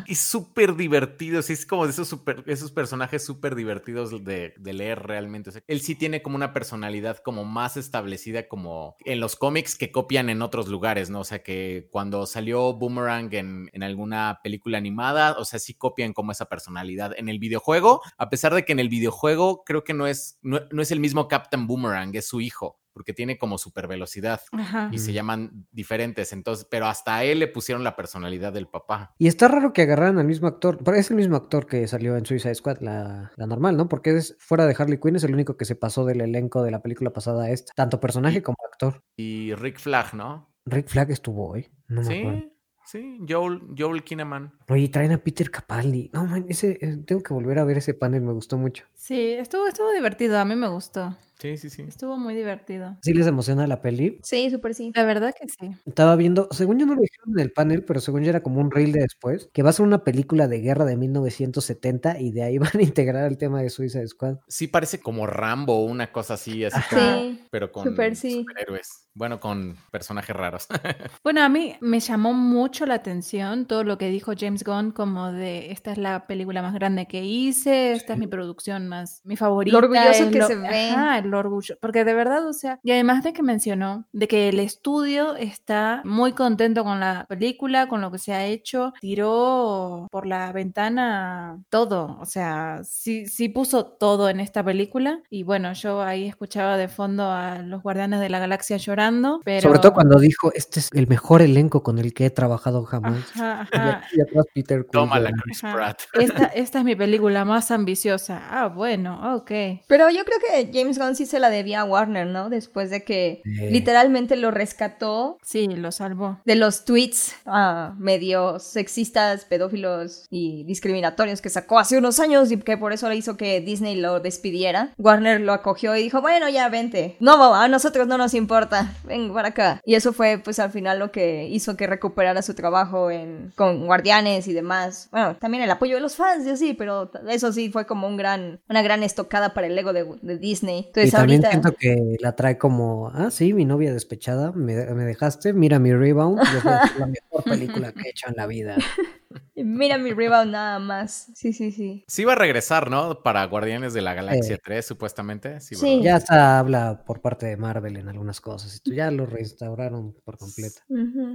Y súper divertido, sí, es como de esos, super, esos personajes súper divertidos de, de leer realmente. O sea, él sí tiene como una personalidad como más establecida como en los cómics que copian en otros lugares, ¿no? O sea, que cuando salió Boomerang en, en alguna película animada, o sea, sí copian como esa personalidad. En el videojuego, a pesar de que en el videojuego creo que no es, no, no es el mismo Captain Boomerang, es su hijo, porque tiene como super velocidad Ajá. y se llaman diferentes. Entonces, pero hasta a él le pusieron la personalidad del papá. Y está raro que agarraran al mismo actor, pero es el mismo actor que salió en Suicide Squad, la, la normal, ¿no? Porque es fuera de Harley Quinn, es el único que se pasó del elenco de la película pasada a esta, tanto personaje como actor. Y Rick Flag, ¿no? Rick Flag estuvo hoy, no me acuerdo. Sí, sí, Joel, Joel Kinnaman. Oye, traen a Peter Capaldi. No, man, ese, eh, tengo que volver a ver ese panel, me gustó mucho. Sí, estuvo, estuvo divertido, a mí me gustó. Sí, sí, sí. Estuvo muy divertido. ¿Sí les emociona la peli? Sí, súper sí. La verdad que sí. Estaba viendo, según yo no lo dijeron en el panel, pero según yo era como un reel de después, que va a ser una película de guerra de 1970 y de ahí van a integrar el tema de Suicide Squad. Sí parece como Rambo, una cosa así, así Sí. pero con súper sí. superhéroes. Bueno, con personajes raros. Bueno, a mí me llamó mucho la atención todo lo que dijo James Gunn, como de esta es la película más grande que hice, esta es mi producción más, mi favorita. orgulloso es que se ve. Ajá, el orgullo. Porque de verdad, o sea, y además de que mencionó de que el estudio está muy contento con la película, con lo que se ha hecho, tiró por la ventana todo, o sea, sí, sí puso todo en esta película. Y bueno, yo ahí escuchaba de fondo a los Guardianes de la Galaxia llorando, pero... Sobre todo cuando dijo, este es el mejor elenco con el que he trabajado jamás. Ajá, Y ajá. aquí atrás Peter Tómala. Chris. Pratt. Esta, esta es mi película más ambiciosa. Ah, bueno, ok. Pero yo creo que James Gunn sí se la debía a Warner, ¿no? Después de que Sí. literalmente lo rescató Sí, lo salvó. de los tweets ah, medio sexistas, pedófilos y discriminatorios que sacó hace unos años y que por eso le hizo que Disney lo despidiera. Warner lo acogió y dijo, bueno, ya vente. No, a nosotros no nos importa. Ven para acá. Y eso fue pues al final lo que hizo que recuperara su trabajo en, con Guardianes y demás. Bueno, también el apoyo de los fans, yo sí, pero eso sí fue como un gran, una gran estocada para el ego de, de Disney. Entonces ves Y también ahorita. siento que la trae como, ah, sí, mi novia despechada, me, me dejaste, mira mi rebound, y es la, la mejor película que he hecho en la vida. Mira mi rebound nada más. Sí, sí, sí. Sí va a regresar, ¿no? Para Guardianes de la Galaxia 3, supuestamente. Sí. Sí. Ya hasta habla por parte de Marvel en algunas cosas, y tú ya lo reinstauraron por completo.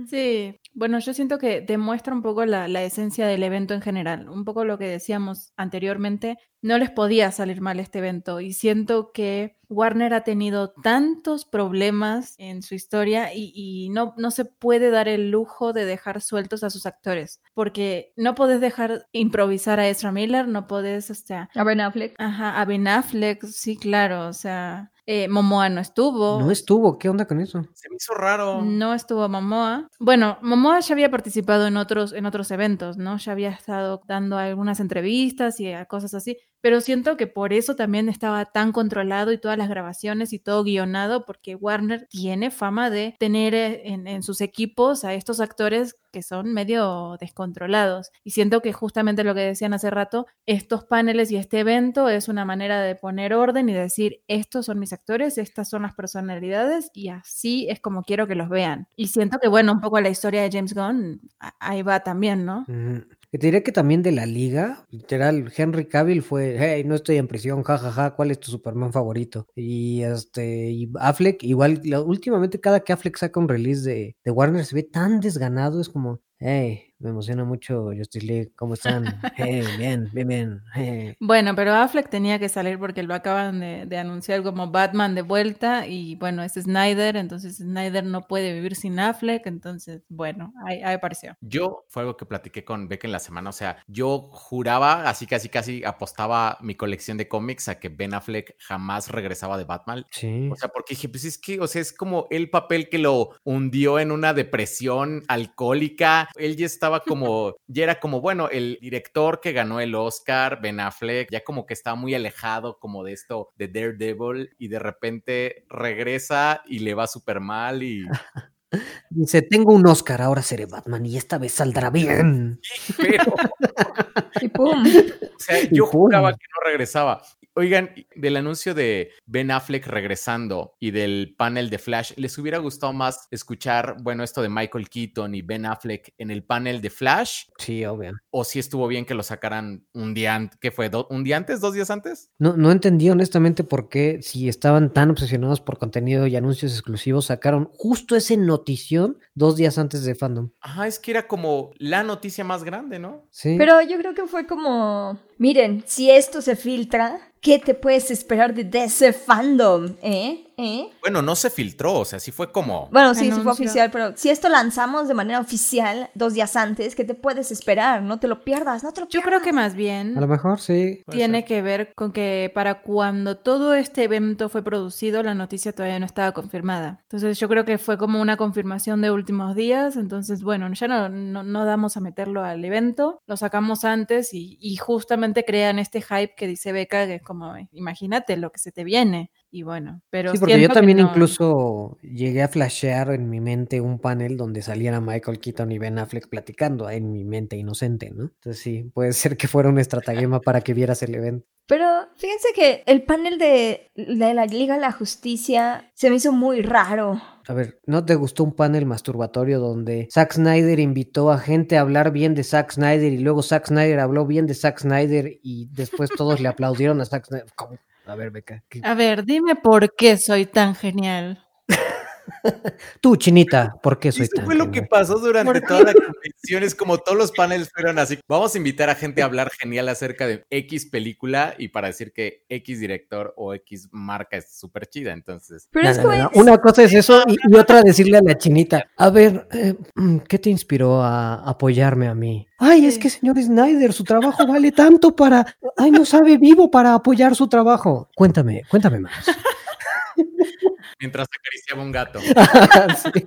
Sí, bueno, yo siento que demuestra un poco la, la esencia del evento en general, un poco lo que decíamos anteriormente, no les podía salir mal este evento y siento que Warner ha tenido tantos problemas en su historia y, y no, no se puede dar el lujo de dejar sueltos a sus actores, porque no podés dejar improvisar a Ezra Miller, no podés, o sea, A Ben Affleck. ajá, a Ben Affleck, sí, claro, o sea, eh, Momoa no estuvo. No estuvo, ¿qué onda con eso? Se me hizo raro. No estuvo Momoa. Bueno, Momoa ya había participado en otros, en otros eventos, ¿no? Ya había estado dando algunas entrevistas y cosas así. Pero siento que por eso también estaba tan controlado y todas las grabaciones y todo guionado, porque Warner tiene fama de tener eh, en, sus equipos a estos actores que son medio descontrolados. Y siento que justamente lo que decían hace rato, estos paneles y este evento es una manera de poner orden y decir, estos son mis actores, estas son las personalidades y así es como quiero que los vean. Y siento que, bueno, un poco la historia de James Gunn, ahí va también, ¿no? Ujú. Que te diré que también de la liga, literal, Henry Cavill fue, hey, no estoy en prisión, jajaja, ¿cuál es tu Superman favorito? Y este, y Affleck, igual, últimamente cada que Affleck saca un release de, de Warner se ve tan desganado, es como, hey, me emociona mucho Justice League, ¿cómo están? Hey, bien, bien, bien, hey. Bueno, pero Affleck tenía que salir porque lo acaban de, de anunciar como Batman de vuelta y bueno, es Snyder, entonces Snyder no puede vivir sin Affleck, entonces bueno, ahí, ahí apareció. Yo, fue algo que platiqué con Beck en la semana, o sea, yo juraba, así casi casi apostaba mi colección de cómics a que Ben Affleck jamás regresaba de Batman. Sí. O sea, porque dije, pues es que, o sea, es como el papel que lo hundió en una depresión alcohólica. Él ya estaba como, ya era como, bueno, el director que ganó el Oscar, Ben Affleck, ya como que estaba muy alejado como de esto de Daredevil y de repente regresa y le va súper mal y... Dice, tengo un Oscar, ahora seré Batman y esta vez saldrá bien. Pero, Y pum. o sea, Y yo pum. juraba que no regresaba. Oigan, del anuncio de Ben Affleck regresando y del panel de Flash, ¿les hubiera gustado más escuchar, bueno, esto de Michael Keaton y Ben Affleck en el panel de Flash? Sí, obvio. ¿O si estuvo bien que lo sacaran un día antes? ¿Qué fue? ¿Do- ¿Un día antes? ¿Dos días antes? No, no entendí honestamente por qué, si estaban tan obsesionados por contenido y anuncios exclusivos, sacaron justo ese notición dos días antes de Fandom. Ajá, es que era como la noticia más grande, ¿no? Sí. Pero yo creo que fue como, miren, si esto se filtra, ¿qué te puedes esperar de DC Fandom? ¿Eh? ¿Eh? Bueno, no se filtró, o sea, sí fue como... Bueno, sí, sí fue Anuncio. oficial, pero si esto lanzamos de manera oficial dos días antes, ¿qué te puedes esperar? No te lo pierdas, no te lo Yo pierdas. creo que más bien A lo mejor sí. Tiene ser. que ver con que para cuando todo este evento fue producido, la noticia todavía no estaba confirmada. Entonces yo creo que fue como una confirmación de últimos días. Entonces, bueno, ya no, no, no damos a meterlo al evento, lo sacamos antes y, y justamente crean este hype que dice Beca, que es como, imagínate lo que se te viene. Y bueno, pero... Sí, porque yo también no- incluso llegué a flashear en mi mente un panel donde saliera Michael Keaton y Ben Affleck platicando en mi mente inocente, ¿no? Entonces sí, puede ser que fuera un estratagema para que vieras el evento. Pero fíjense que el panel de, de la Liga de la Justicia se me hizo muy raro. A ver, ¿no te gustó un panel masturbatorio donde Zack Snyder invitó a gente a hablar bien de Zack Snyder y luego Zack Snyder habló bien de Zack Snyder y después todos le aplaudieron a Zack Snyder? ¿Cómo? A ver, Beca. ¿qué- A ver, dime por qué soy tan genial. Tú, Chinita, ¿por qué soy Eso tan fue lo que pasó durante toda la convención. Es como todos los paneles fueron así. Vamos a invitar a gente a hablar genial acerca de X película y para decir que X director o X marca es súper chida. Entonces, Pero No, es no. Una cosa es eso y, y otra decirle a la chinita, a ver, eh, mm, ¿qué te inspiró a apoyarme a mí? Ay, es que señor Snyder, su trabajo vale tanto para... Ay, no sabe vivo para apoyar su trabajo. Cuéntame, cuéntame más. Mientras acariciaba un gato. Sí.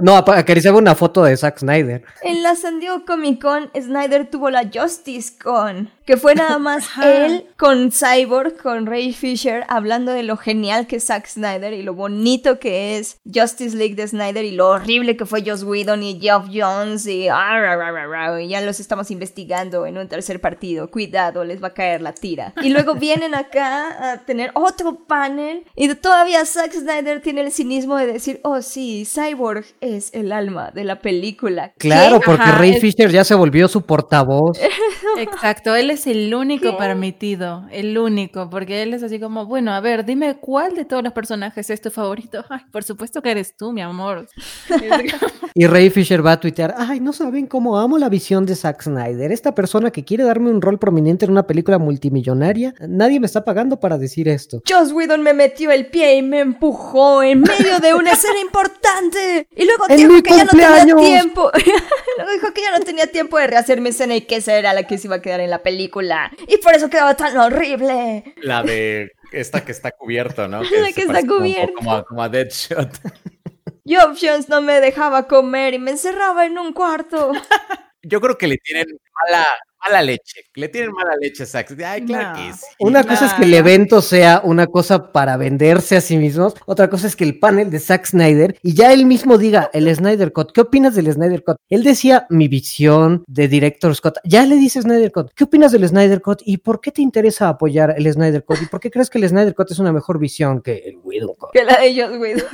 No, acariciaba una foto de Zack Snyder. En la San Diego Comic Con, Snyder tuvo la Justice Con. Que fue nada más él con Cyborg, con Ray Fisher, hablando de lo genial que es Zack Snyder y lo bonito que es Justice League de Snyder y lo horrible que fue Joss Whedon y Geoff Jones y, ah, ra, ra, ra, ra, y ya los estamos investigando en un tercer partido. Cuidado, les va a caer la tira. Y luego vienen acá a tener otro panel y todavía Zack Snyder tiene el cinismo de decir, oh sí, Cyborg es el alma de la película. Claro, ¿Qué? porque Ajá, Ray es- Fisher ya se volvió su portavoz. Exacto, él es el único ¿Qué? permitido, el único, porque él es así como, bueno, a ver, dime cuál de todos los personajes es tu favorito. Ay, por supuesto que eres tú, mi amor. Y Ray Fisher va a tuitear, ay, no saben cómo amo la visión de Zack Snyder. Esta persona que quiere darme un rol prominente en una película multimillonaria, nadie me está pagando para decir esto. Joss Whedon me metió el pie y me empujó en medio de una escena importante. Y luego ¡En dijo que ya no tenía tiempo. luego dijo que ya no tenía tiempo de rehacer mi escena y que esa era la que se iba a quedar en la película. Y por eso quedaba tan horrible. La de esta que está cubierto, ¿no? La se que está parece como. Como, a- como a Deadshot. Geoff Jones no me dejaba comer y me encerraba en un cuarto. Yo creo que le tienen mala, mala leche. Le tienen mala leche a Zack. Ay, claro No. que sí. Una cosa es que el evento sea una cosa para venderse a sí mismos, otra cosa es que el panel de Zack Snyder y ya él mismo diga el Snyder Cut. ¿Qué opinas del Snyder Cut? Él decía mi visión de Director Scott. Ya le dice Snyder Cut. ¿Qué opinas del Snyder Cut y por qué te interesa apoyar el Snyder Cut y por qué crees que el Snyder Cut es una mejor visión que el Widow Cut? Que la de Joss Whedon.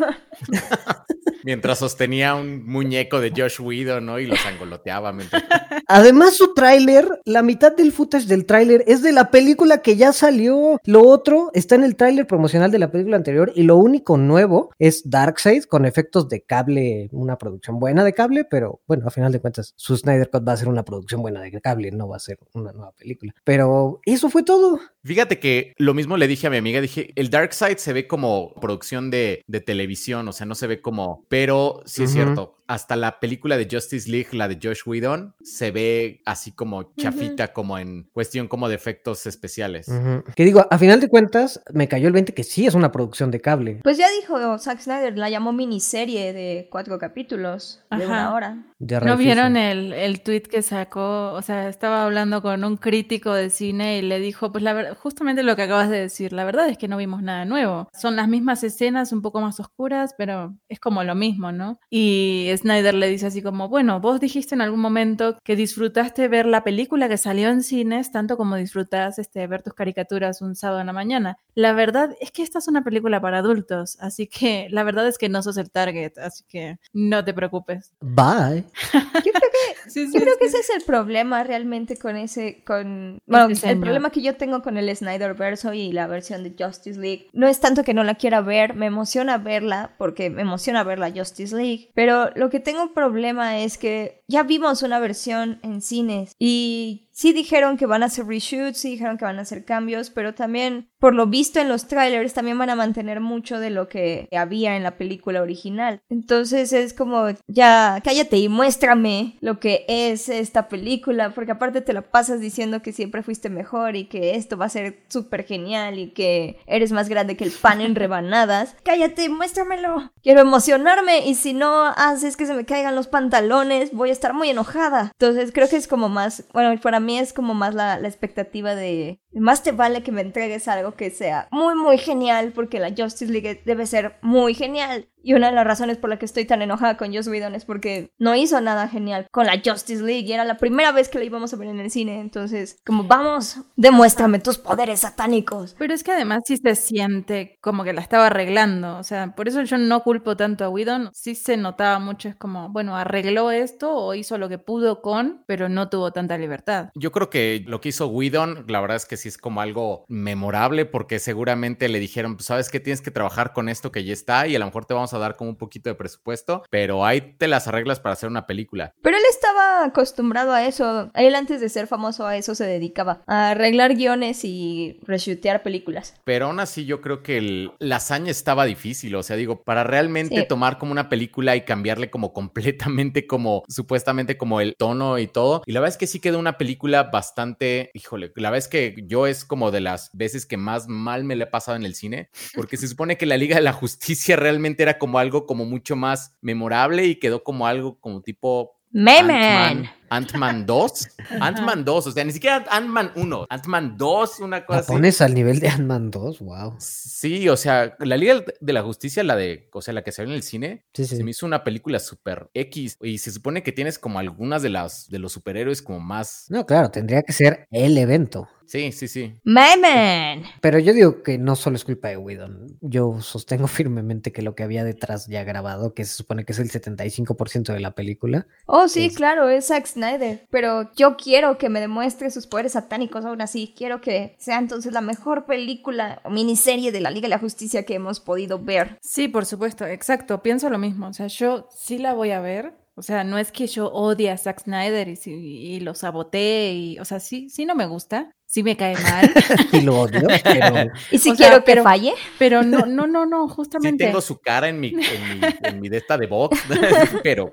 Mientras sostenía un muñeco de Josh Whedon, ¿no? Y los angoloteaba. mientras- Además, su tráiler, la mitad del footage del tráiler es de la película que ya salió. Lo otro está en el tráiler promocional de la película anterior y lo único nuevo es Darkseid con efectos de cable, una producción buena de cable, pero bueno, a final de cuentas, su Snyder Cut va a ser una producción buena de cable, no va a ser una nueva película. Pero eso fue todo. Fíjate que lo mismo le dije a mi amiga, dije, el Dark Side se ve como producción de, de televisión, o sea, no se ve como, pero sí es cierto, hasta la película de Justice League, la de Josh Whedon, se ve así como chafita, como en cuestión como de efectos especiales. Ujú. Que digo, a final de cuentas, me cayó el 20 que sí es una producción de cable. Pues ya dijo Zack Snyder, la llamó miniserie de cuatro capítulos de Ajá. una hora. De ¿No vieron el, el tweet que sacó? O sea, estaba hablando con un crítico de cine y le dijo, pues la verdad, justamente lo que acabas de decir, la verdad es que no vimos nada nuevo. Son las mismas escenas, un poco más oscuras, pero es como lo mismo, ¿no? Y Snyder le dice así como, bueno, vos dijiste en algún momento que disfrutaste ver la película que salió en cines tanto como disfrutas este, ver tus caricaturas un sábado en la mañana. La verdad es que esta es una película para adultos, así que la verdad es que no sos el target, así que no te preocupes. Bye. Yo creo que Sí, sí, Yo creo que sí. ese es el problema realmente con ese, con, bueno, el señor. problema que yo tengo con el Snyder verso y la versión de Justice League. No es tanto que no la quiera ver, me emociona verla, porque me emociona ver la Justice League, pero lo que tengo problema es que ya vimos una versión en cines y sí dijeron que van a hacer reshoots, sí dijeron que van a hacer cambios, pero también, por lo visto en los trailers, también van a mantener mucho de lo que había en la película original. Entonces es como, ya, cállate y muéstrame lo que es esta película, porque aparte te la pasas diciendo que siempre fuiste mejor y que esto va a ser súper genial y que eres más grande que el pan en rebanadas. Cállate, muéstramelo. Quiero emocionarme y si no haces que se me caigan los pantalones, voy a estar muy enojada. Entonces creo que es como más, bueno, para mí es como más la, la expectativa de, más te vale que me entregues algo que sea muy, muy genial, porque la Justice League debe ser muy genial. Y una de las razones por la que estoy tan enojada con Joss Whedon es porque no hizo nada genial con la Justice League y era la primera vez que la íbamos a ver en el cine. Entonces, como vamos, demuéstrame tus poderes satánicos. Pero es que además sí se siente como que la estaba arreglando. O sea, por eso yo no culpo tanto a Whedon. Sí se notaba mucho, es como, bueno, arregló esto o hizo lo que pudo con, pero no tuvo tanta libertad. Yo creo que lo que hizo Whedon, la verdad es que sí es como algo memorable porque seguramente le dijeron, pues sabes que tienes que trabajar con esto que ya está y a lo mejor te vamos a dar como un poquito de presupuesto, pero ahí te las arreglas para hacer una película. Pero él estaba acostumbrado a eso. Él antes de ser famoso a eso se dedicaba. A arreglar guiones y reshutear películas. Pero aún así yo creo que el- la hazaña estaba difícil, o sea, digo, para realmente Sí. tomar como una película y cambiarle como completamente como supuestamente como el tono y todo. Y la verdad es que sí quedó una película bastante, híjole, la verdad es que yo es como de las veces que más mal me le he pasado en el cine, porque se supone que la Liga de la Justicia realmente era como algo como mucho más memorable y quedó como algo como tipo. Ant-Man. Ant-Man 2. Ant-Man 2, o sea, ni siquiera Ant-Man 1, Ant-Man 2, una cosa ¿La así. pones al nivel de Ant-Man 2? Wow. Sí, o sea, la Liga de la Justicia, la de, o sea, la que se ve en el cine, Sí, se me hizo una película súper X y se supone que tienes como algunas de las de los superhéroes como más. No, claro, tendría que ser el evento. Sí, sí, sí. My man. Pero yo digo que no solo es culpa de Whedon. Yo sostengo firmemente que lo que había detrás ya grabado, que se supone que es el 75% de la película, Oh, sí, Es- claro, es Zack Snyder. Pero yo quiero que me demuestre sus poderes satánicos aún así. Quiero que sea entonces la mejor película o miniserie de la Liga de la Justicia que hemos podido ver. Sí, por supuesto, exacto, pienso lo mismo. O sea, yo sí la voy a ver. O sea, no es que yo odie a Zack Snyder y, lo sabotee y, o sea, sí, sí no me gusta, sí me cae mal, y lo odio, pero Y si O sea, quiero que pero- falle, pero no, no, no, no, Sí justamente. tengo su cara en mi, en mi, en mi de esta de box, pero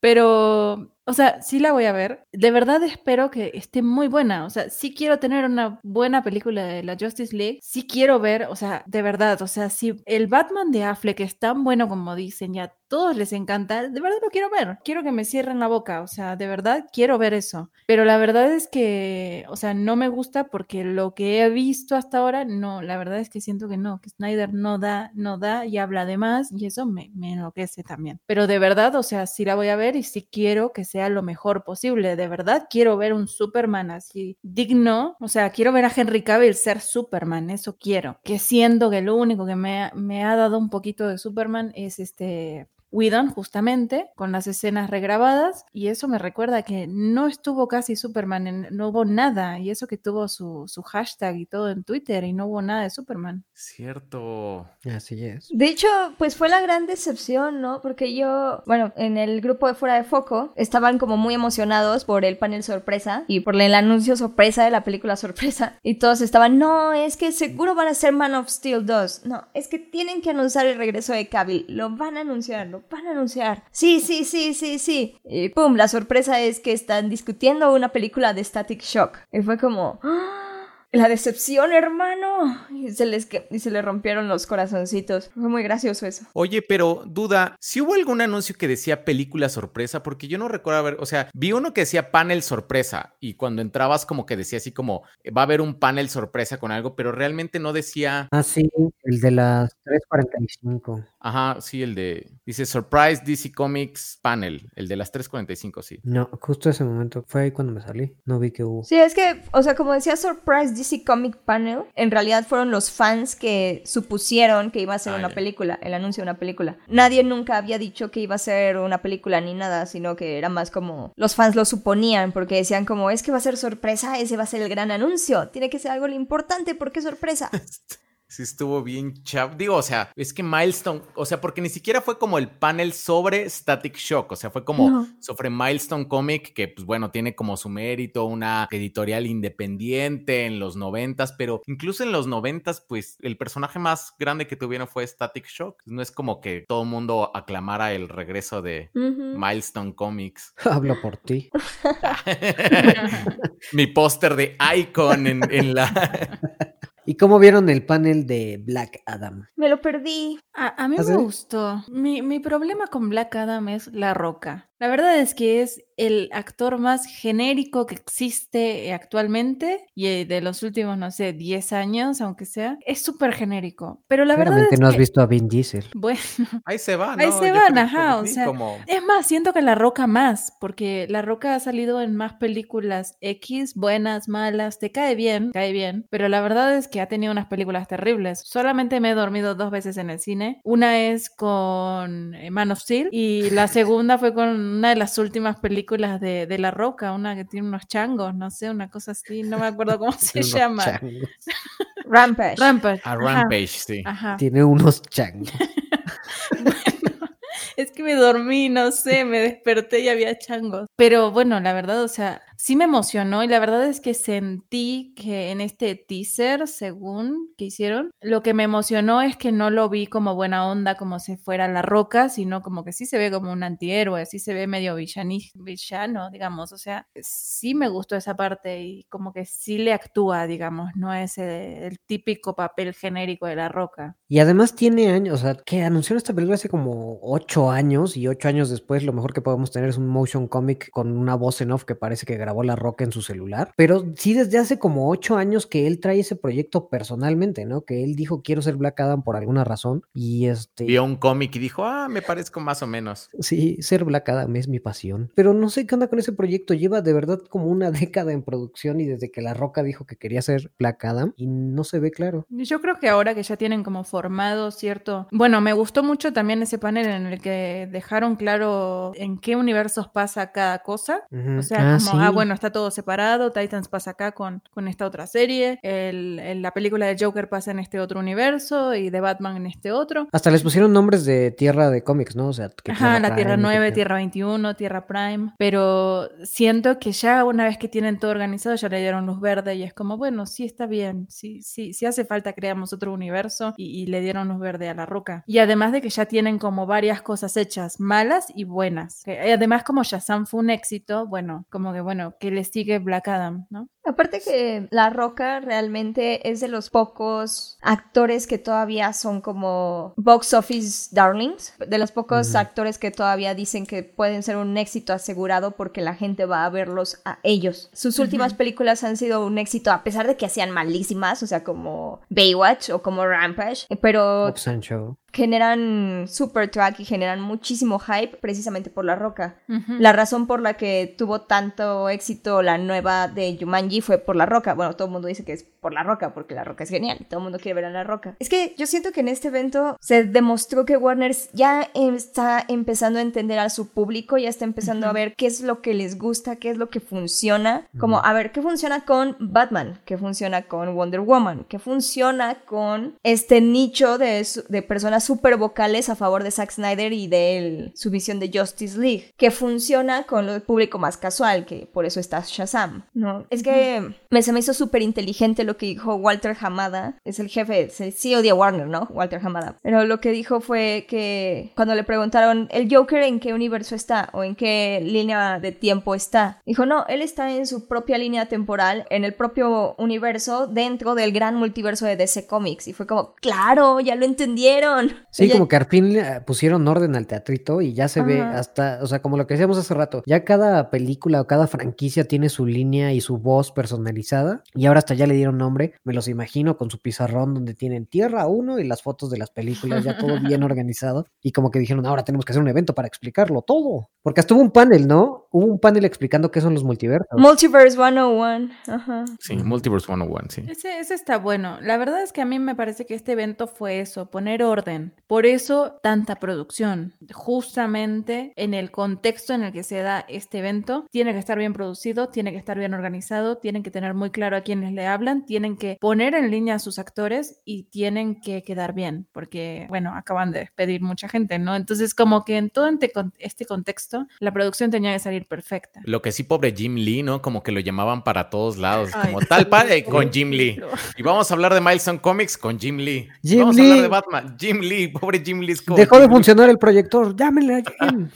Pero, o sea, sí la voy a ver. De verdad espero que esté muy buena. O sea, sí quiero tener una buena película de la Justice League. Sí quiero ver, o sea, de verdad, o sea, si el Batman de Affleck es tan bueno como dicen y a todos les encanta, de verdad lo quiero ver. Quiero que me cierren la boca. O sea, de verdad quiero ver eso. Pero la verdad es que, o sea, no me gusta porque lo que he visto hasta ahora, no, la verdad es que siento que no, que Snyder no da, no da y habla de más y eso me, me enloquece también. Pero de verdad, o sea, sí la voy a ver y sí quiero que sea lo mejor posible. De verdad quiero ver un Superman así digno. O sea, quiero ver a Henry Cavill ser Superman, eso quiero. Que siendo que lo único que me, me ha dado un poquito de Superman es este Whedon, justamente, con las escenas regrabadas, y eso me recuerda que no estuvo casi Superman, en- no hubo nada, y eso que tuvo su, su hashtag y todo en Twitter, y no hubo nada de Superman. cierto. así es. De hecho, pues fue la gran decepción, ¿no? Porque yo, bueno, en el grupo de Fuera de Foco estaban como muy emocionados por el panel sorpresa y por el anuncio sorpresa de la película sorpresa. Y todos estaban, no, es que seguro van a ser Man of Steel 2. No, es que tienen que anunciar el regreso de Cavill. Lo van a anunciar, van a anunciar. Sí, sí, sí, sí, sí. Y pum, la sorpresa es que están discutiendo una película de Static Shock. Y fue como... ¡ah! La decepción, hermano. Y se les que- y se le rompieron los corazoncitos. Fue muy gracioso eso. Oye, pero duda, si hubo algún anuncio que decía película sorpresa, porque yo no recuerdo haber, o sea, vi uno que decía panel sorpresa y cuando entrabas como que decía así como va a haber un panel sorpresa con algo, pero realmente no decía, Ah, sí, el de las 3.45. ajá, sí, el de, dice Surprise DC Comics Panel, el de las 345, sí. No, justo ese momento fue ahí cuando me salí. No vi que hubo. Sí, es que, o sea, como decía Surprise DC Comic Panel, en realidad fueron los fans que supusieron que iba a ser Ah, una película, el anuncio de una película. Nadie nunca había dicho que iba a ser una película ni nada, sino que era más como los fans lo suponían porque decían como es que va a ser sorpresa, ese va a ser el gran anuncio, tiene que ser algo lo importante porque es sorpresa. Sí estuvo bien chav. Digo, o sea, es que Milestone, o sea, porque ni siquiera fue como el panel sobre Static Shock, o sea, fue como No. sobre Milestone Comic, que pues bueno, tiene como su mérito, una editorial independiente en los noventas, pero incluso en los noventas, pues el personaje más grande que tuvieron fue Static Shock. No es como que todo el mundo aclamara el regreso de. Milestone Comics. Hablo por ti. Mi póster de Icon en, en la... ¿Y cómo vieron el panel de Black Adam? Me lo perdí. A, a mí ¿Ah, me gustó. Mi, mi problema con Black Adam es La Roca. La verdad es que es el actor más genérico que existe eh, actualmente y eh, de los últimos, no sé, 10 años, aunque sea. Es súper genérico. Pero la verdad es no has que, visto a Vin Diesel. bueno, Ahí se va, ¿no? Ahí se Yo van, que ajá, o sea, como... es más, siento que La Roca más, porque La Roca ha salido en más películas X, buenas, malas, te cae bien, cae bien, pero la verdad es que ha tenido unas películas terribles. Solamente me he dormido dos veces en el cine. Una es con eh, Man of Steel y la segunda fue con una de las últimas películas de, de La Roca, una que tiene unos changos, no sé, una cosa así, no me acuerdo cómo se llama. changos. Rampage. Rampage. A ajá, Rampage, sí. Ajá. Tiene unos changos. Es que me dormí, no sé, me desperté y había changos. Pero bueno, la verdad, o sea, sí me emocionó y la verdad es que sentí que en este teaser, según que hicieron, lo que me emocionó es que no lo vi como buena onda, como si fuera la roca, sino como que sí se ve como un antihéroe, sí se ve medio villani- villano, digamos. O sea, sí me gustó esa parte y como que sí le actúa, digamos, no es eh, el típico papel genérico de la roca. Y además tiene años, o sea, que anunciaron esta película hace como ocho años y ocho años después lo mejor que podemos tener es un motion comic con una voz en off que parece que grabó La Roca en su celular. Pero sí desde hace como ocho años que él trae ese proyecto personalmente, ¿no? Que él dijo quiero ser Black Adam por alguna razón y este... Vio un cómic y dijo, ah, me parezco más o menos. Sí, ser Black Adam es mi pasión. Pero no sé qué onda con ese proyecto. Lleva de verdad como una década en producción y desde que La Roca dijo que quería ser Black Adam y no se ve claro. Yo creo que ahora que ya tienen como formado cierto... Bueno, me gustó mucho también ese panel en el que dejaron claro en qué universos pasa cada cosa. O sea, Ah, como, ah, sí. Bueno, está todo separado, Titans pasa acá con, con esta otra serie, el, el- la película de Joker pasa en este otro universo y de Batman en este otro. Hasta les pusieron nombres de tierra de cómics, ¿no? O sea, que Ajá, la Tierra Prime, que 9, Tierra 21, Tierra Prime, pero siento que ya una vez que tienen todo organizado ya le dieron luz verde y es como, bueno, sí está bien, sí, sí, sí hace falta creamos otro universo y, y le dieron luz verde a la roca. Y además de que ya tienen como varias cosas hechas, malas y buenas. Que, eh, además como Shazam fue un éxito, bueno, como que bueno, que le sigue Black Adam, ¿no? Aparte que La Roca realmente es de los pocos actores que todavía son como box office darlings, de los pocos actores que todavía dicen que pueden ser un éxito asegurado porque la gente va a verlos a ellos. Sus últimas películas han sido un éxito a pesar de que hacían malísimas, o sea, como Baywatch o como Rampage, pero and Shaw. Generan super track y generan muchísimo hype precisamente por La Roca. Ujú. La razón por la que tuvo tanto éxito la nueva de Jumanji fue por La Roca. Bueno, todo el mundo dice que es por La Roca, porque La Roca es genial y todo el mundo quiere ver a La Roca. Es que yo siento que en este evento se demostró que Warner ya está empezando a entender a su público, ya está empezando a Ujú. ver qué es lo que les gusta, qué es lo que funciona. Como, a ver, qué funciona con Batman, qué funciona con Wonder Woman, qué funciona con este nicho de, de personas súper vocales a favor de Zack Snyder y de su visión de Justice League, que funciona con el público más casual, que por eso está Shazam, ¿no? Es que me, se me hizo súper inteligente lo que dijo Walter Hamada, es el jefe, es el CEO de Warner, ¿no? Walter Hamada. Pero lo que dijo fue que cuando le preguntaron, ¿el Joker en qué universo está? ¿O en qué línea de tiempo está? Dijo, no, él está en su propia línea temporal, en el propio universo, dentro del gran multiverso de DC Comics. Y fue como, claro, ya lo entendieron. Sí, como que al fin le pusieron orden al teatrito y ya se ve hasta, o sea, como lo que decíamos hace rato, ya cada película o cada franquicia tiene su línea y su voz personalizada y ahora hasta ya le dieron nombre, me los imagino con su pizarrón donde tienen Tierra 1 y las fotos de las películas, ya todo bien organizado y como que dijeron, ahora tenemos que hacer un evento para explicarlo todo, porque hasta hubo un panel, ¿no? Hubo un panel explicando qué son los multiversos. Multiverse 101. Ajá. Sí, Multiverse 101, sí. Ese, ese está bueno. La verdad es que a mí me parece que este evento fue eso, poner orden. Por eso tanta producción. Justamente en el contexto en el que se da este evento, tiene que estar bien producido, tiene que estar bien organizado, tienen que tener muy claro a quienes le hablan, tienen que poner en línea a sus actores y tienen que quedar bien, porque, bueno, acaban de despedir mucha gente, ¿no? Entonces, como que en todo este con- contexto, la producción tenía que salir perfecta. Lo que sí, pobre Jim Lee, ¿no? Como que lo llamaban para todos lados. Ay, como tal padre con Jim Lee. Y vamos a hablar de Milestone Comics con Jim Lee. Y Jim vamos a hablar de Batman. Jim Lee, pobre Jim Lee. Dejó de Lee. funcionar el proyector, llámenle a Jim.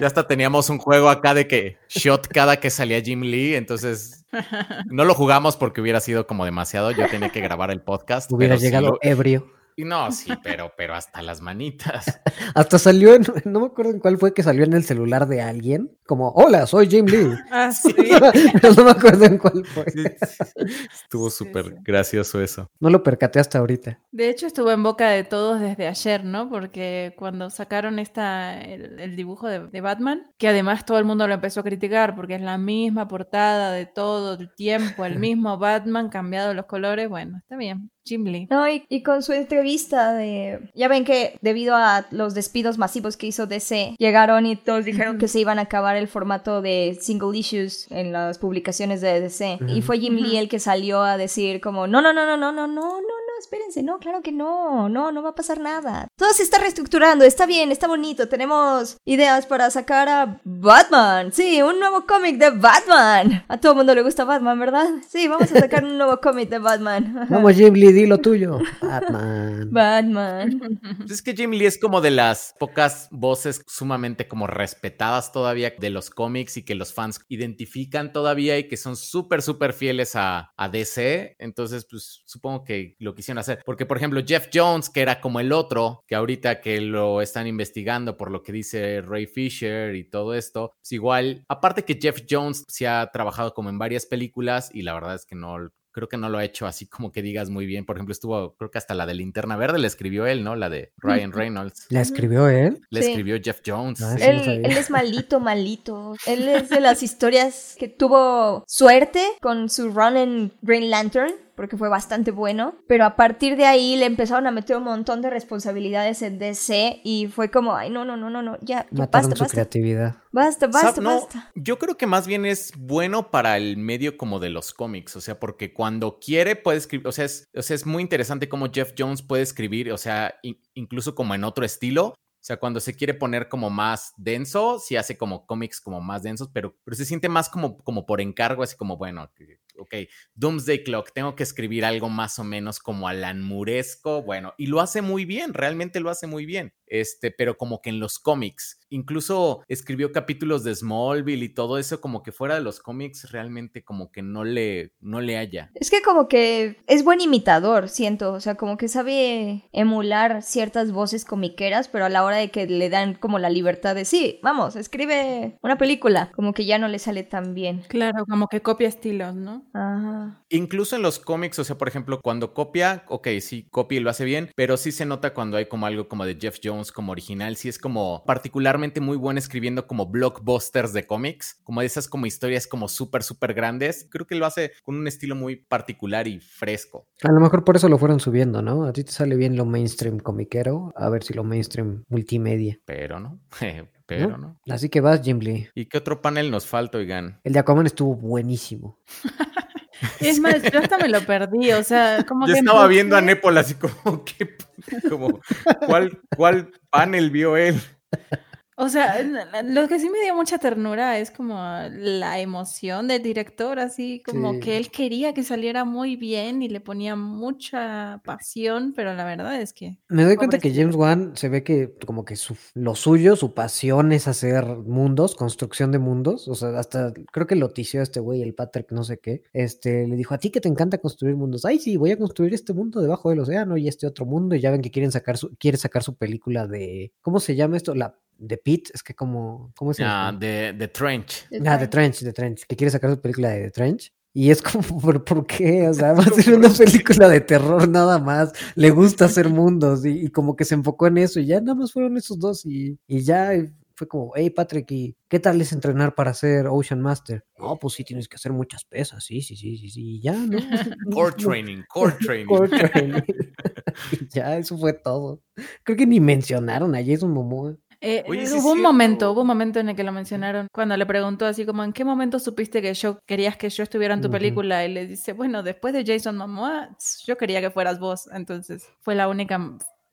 Ya hasta teníamos un juego acá de que shot cada que salía Jim Lee, entonces no lo jugamos porque hubiera sido como demasiado. Yo tenía que grabar el podcast. Hubiera sí llegado ebrio. Y no, sí, pero, pero hasta las manitas. Hasta salió en, no me acuerdo en cuál fue que salió en el celular de alguien, como, hola, soy Jim Lee. Ah, sí. No me acuerdo en cuál fue. Estuvo Sí, súper sí. gracioso eso. No lo percaté hasta ahorita. De hecho, estuvo en boca de todos desde ayer, ¿no? Porque cuando sacaron esta, el, el dibujo de, de Batman, que además todo el mundo lo empezó a criticar porque es la misma portada de todo el tiempo, el mismo Batman, cambiado los colores, bueno, está bien. Jim Lee. No, y, y con su entrevista de... Ya ven que debido a los despidos masivos que hizo DC, llegaron y todos dijeron que se iban a acabar el formato de single issues en las publicaciones de DC. Y fue Jim Lee el que salió a decir como, no, no, no, no, no, no, no, no, espérense, no, claro que no, no, no va a pasar nada. Todo se está reestructurando, está bien, está bonito, tenemos ideas para sacar a Batman. Sí, un nuevo cómic de Batman. A todo el mundo le gusta Batman, ¿verdad? Sí, vamos a sacar un nuevo cómic de Batman. Vamos, Jim Lee, di lo tuyo. Batman. Batman. Pues es que Jim Lee es como de las pocas voces sumamente como respetadas todavía de los cómics y que los fans identifican todavía y que son súper, súper fieles a, a DC. Entonces, pues supongo que lo quisieron hacer. Porque, por ejemplo, Jeff Jones, que era como el otro, que ahorita que lo están investigando por lo que dice Ray Fisher y todo esto, pues igual, aparte que Jeff Jones se ha trabajado como en varias películas y la verdad es que no creo que no lo ha hecho así como que digas muy bien. Por ejemplo, estuvo, creo que hasta la de Linterna Verde la escribió él, ¿no? La de Ryan Reynolds. ¿La escribió él? La Sí. escribió Jeff Jones. Ah, sí. él es malito, malito. Él es de las historias que tuvo suerte con su run en Green Lantern, porque fue bastante bueno. Pero a partir de ahí le empezaron a meter un montón de responsabilidades en DC y fue como, ay, no, no, no, no, no, ya, ya Mataron basta, su basta, creatividad. basta, basta, no, basta. yo creo que más bien es bueno para el medio como de los cómics, o sea, porque cuando quiere puede escribir, o sea, es, o sea, es muy interesante cómo Jeff Jones puede escribir, o sea, in- incluso como en otro estilo. O sea, cuando se quiere poner como más denso, sí hace como cómics como más densos, pero, pero se siente más como, como por encargo, así como, bueno, que- ok, Doomsday Clock, tengo que escribir algo más o menos como alanmuresco, bueno, y lo hace muy bien, realmente lo hace muy bien, este, pero como que en los cómics, incluso escribió capítulos de Smallville y todo eso, como que fuera de los cómics, realmente como que no le, no le haya. Es que como que es buen imitador, siento, o sea, como que sabe emular ciertas voces comiqueras, pero a la hora de que le dan como la libertad de, sí, vamos, escribe una película, como que ya no le sale tan bien. Claro, como que copia estilos, ¿no? Ajá. Incluso en los cómics, o sea, por ejemplo, cuando copia, ok, sí, copia y lo hace bien, pero sí se nota cuando hay como algo como de Jeff Jones como original, sí es como particularmente muy bueno escribiendo como blockbusters de cómics, como de esas como historias como súper, súper grandes. Creo que lo hace con un estilo muy particular y fresco. A lo mejor por eso lo fueron subiendo, ¿no? A ti te sale bien lo mainstream comiquero, a ver si lo mainstream multimedia. Pero no, pero ¿no? no. Así que vas, Jim Lee. ¿Y qué otro panel nos falta, oigan? El de Aquaman estuvo buenísimo. Es más, yo hasta me lo perdí, o sea, como Yo que estaba viendo a Nepal así como, ¿qué? Como, ¿cuál, ¿cuál panel vio él? O sea, lo que sí me dio mucha ternura es como la emoción del director, así como Sí. que él quería que saliera muy bien y le ponía mucha pasión, pero la verdad es que Me doy cuenta que. James Wan se ve que como que su, lo suyo, su pasión es hacer mundos, construcción de mundos. O sea, hasta creo que lo tició este güey, el Patrick, no sé qué. Este le dijo a ti que te encanta construir mundos. Ay, sí, voy a construir este mundo debajo del océano y este otro mundo. Y ya ven que quieren sacar su, quiere sacar su película de. ¿Cómo se llama esto? La de Pit, es que como. ¿Cómo es el Ah, de, de Trench. Ah, The Trench, The Trench, que quiere sacar su película de The Trench. Y es como, ¿por, por qué? O sea, va a ser una película de terror nada más. Le gusta hacer mundos y, y como que se enfocó en eso y ya nada más fueron esos dos y, y ya fue como, hey Patrick, ¿y qué tal es entrenar para ser Ocean Master? No, pues sí, tienes que hacer muchas pesas, sí, sí, sí, sí, sí, y ya, ¿no? Core training, core training. Core training. Y ya, eso fue todo. Creo que ni mencionaron a Jason Momoa. Eh, Oye, sí es hubo un momento, hubo un momento en el que lo mencionaron, cuando le preguntó así como, ¿en qué momento supiste que yo querías que yo estuviera en tu película? Y le dice, bueno, después de Jason Momoa, yo quería que fueras vos. Entonces, fue la única,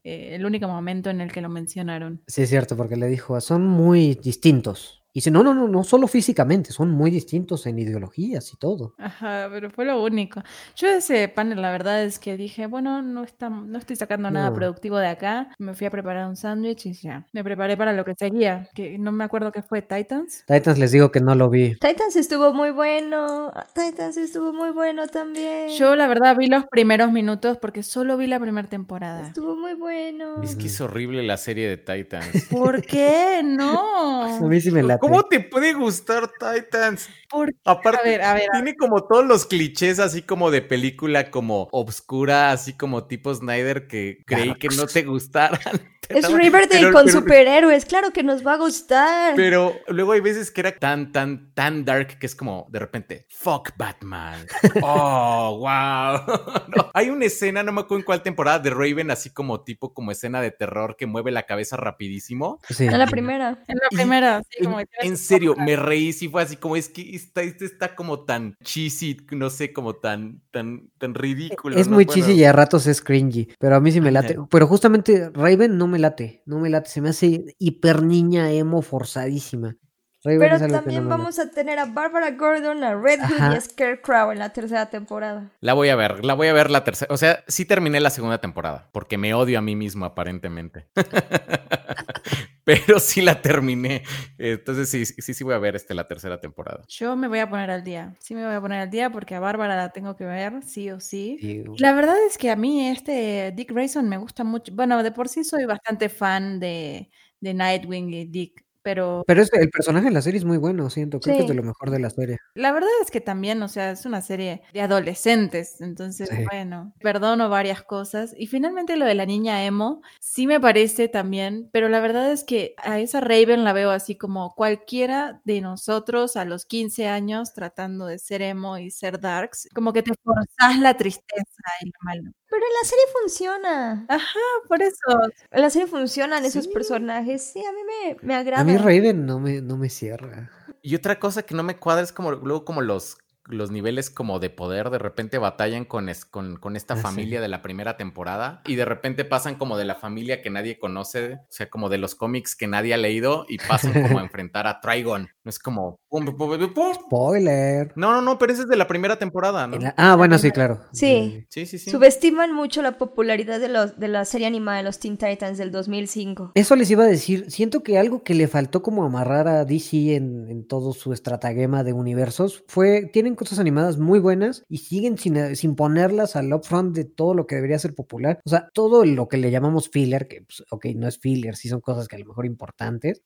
eh, el único momento en el que lo mencionaron. Sí, es cierto, porque le dijo, son muy distintos. Y dice, no, no, no, no solo físicamente, son muy distintos en ideologías y todo. Ajá, pero fue lo único. Yo de ese panel, la verdad es que dije, bueno, no, está, no estoy sacando nada No. productivo de acá. Me fui a preparar un sándwich y ya. Me preparé para lo que seguía, que no me acuerdo qué fue, Titans. Titans les digo que no lo vi. Titans estuvo muy bueno. Titans estuvo muy bueno también. Yo la verdad vi los primeros minutos porque solo vi la primera temporada. Estuvo muy bueno. Es que es horrible la serie de Titans. ¿Por qué? A No. mí sí me late. ¿Cómo te puede gustar Titans? ¿Por Aparte, A ver, a ver, a tiene como todos los clichés así como de película como obscura, así como tipo Snyder que creí que no te gustaran. Es Riverdale pero- con pero- superhéroes. Claro que nos va a gustar. Pero luego hay veces que era tan, tan, tan dark que es como de repente, fuck Batman. Oh, wow. No, hay una escena, no me acuerdo en cuál temporada, de Raven, así como tipo, como escena de terror que mueve la cabeza rapidísimo. Sí. En la primera. En la Y primera, sí, como en serio, me reí, sí fue así como, es que está, este está como tan cheesy, no sé, como tan, tan, tan ridículo. Es ¿no? muy Bueno, cheesy y a ratos es cringy, pero a mí sí me late. Ajá. Pero justamente Raven no me late, no me late, se me hace hiper niña emo forzadísima. Raven Pero también vamos a tener a Barbara Gordon, a Red Hood y a Scarecrow en la tercera temporada. La voy a ver, la voy a ver la tercera. O sea, sí terminé la segunda temporada, porque me odio a mí mismo aparentemente. Pero sí la terminé. Entonces sí, sí, sí voy a ver este, la tercera temporada. Yo me voy a poner al día. Sí me voy a poner al día porque a Bárbara la tengo que ver, sí o sí. Sí, La verdad es que a mí este Dick Grayson me gusta mucho. Bueno, de por sí soy bastante fan de, de Nightwing y Dick, pero Pero es, el personaje en la serie es muy bueno, siento. Creo que es de lo mejor de la serie. la verdad es que también, o sea, es una serie de adolescentes, entonces, Sí. bueno, perdono varias cosas. Y finalmente lo de la niña emo, sí me parece también, pero la verdad es que a esa Raven la veo así como cualquiera de nosotros a los 15 años tratando de ser emo y ser darks, como que te forzás la tristeza y lo malo. Pero en la serie funciona. Ajá, por eso. En la serie funcionan esos Sí. personajes. Sí, a mí me, me agrada. A mí Raven no me, no me cierra. Y otra cosa que no me cuadra es como luego como los, los niveles como de poder de repente batallan con, es- con, con esta Ah, sí. familia de la primera temporada y de repente pasan como de la familia que nadie conoce, o sea, como de los cómics que nadie ha leído y pasan como a enfrentar a Trigon. No es como... pum, pum, pum, pum. Spoiler. No, no, no, pero ese es de la primera temporada, ¿no? La- Ah, bueno, sí, claro. Sí. Sí, sí, sí. Subestiman mucho la popularidad de, los, de la serie animada de los Teen Titans del 2005. Eso les iba a decir. Siento que algo que le faltó como amarrar a DC en, en todo su estratagema de universos fue. Tienen cosas animadas muy buenas y siguen sin, sin ponerlas al upfront de todo lo que debería ser popular. O sea, todo lo que le llamamos filler, que, pues, ok, no es filler, sí son cosas que a lo mejor importantes.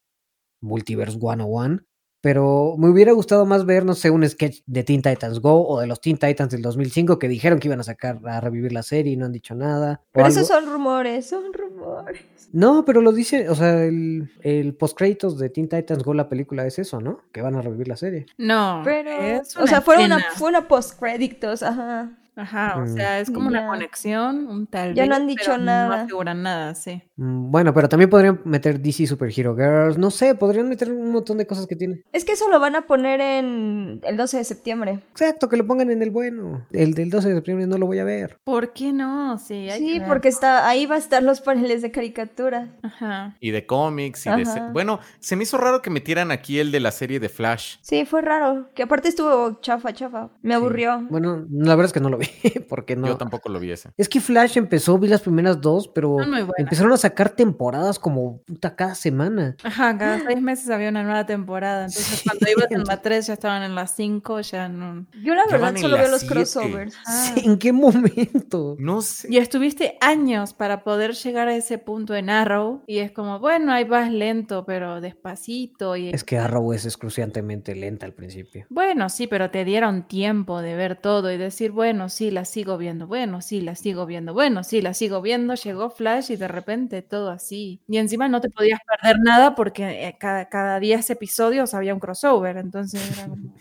Multiverse 101. Pero me hubiera gustado más ver, no sé, un sketch de Teen Titans Go o de los Teen Titans del 2005 que dijeron que iban a sacar a revivir la serie y no han dicho nada. Pero algo. esos son rumores, son rumores. No, pero lo dice, o sea, el, el post-créditos de Teen Titans Go, la película, es eso, ¿no? Que van a revivir la serie. No, Pero, es o sea, fue una, fue una post-créditos, ajá. Ajá, o Mm. sea, es como una conexión, un tal Ya vez. no han dicho pero nada. No aseguran nada, sí. Mm, Bueno, pero también podrían meter DC Superhero Girls, no sé, podrían meter un montón de cosas que tiene. Es que eso lo van a poner en el 12 de septiembre. Exacto, que lo pongan en el bueno. El del 12 de septiembre no lo voy a ver. ¿Por qué no? Sí, hay Sí, que porque está, ahí va a estar los paneles de caricatura. Ajá. Y de cómics y de... Bueno, se me hizo raro que metieran aquí el de la serie de Flash. Sí, fue raro. Que aparte estuvo chafa, chafa. Me aburrió. Bueno, la verdad es que no lo vi, porque no. Yo tampoco lo vi ese. Es que Flash empezó, vi las primeras dos, pero buenas. empezaron a sacar temporadas como puta cada semana. Ajá, cada seis meses había una nueva temporada. Entonces, Sí, cuando ibas en la entonces- 3 ya estaban en la 5, ya no. Yo la verdad solo veo los siete. crossovers. Ah. Sí, ¿En qué momento? No sé. Y estuviste años para poder llegar a ese punto en Arrow. Y es como, bueno, ahí vas lento, pero despacito. Y Es que Arrow es excruciantemente lenta al principio. Bueno, sí, pero te dieron tiempo de ver todo y decir, bueno, sí, la sigo viendo, bueno, sí, la sigo viendo, bueno, sí, la sigo viendo. Llegó Flash y de repente todo así. Y encima no te podías perder nada porque eh, cada, cada 10 episodios había un crossover, entonces.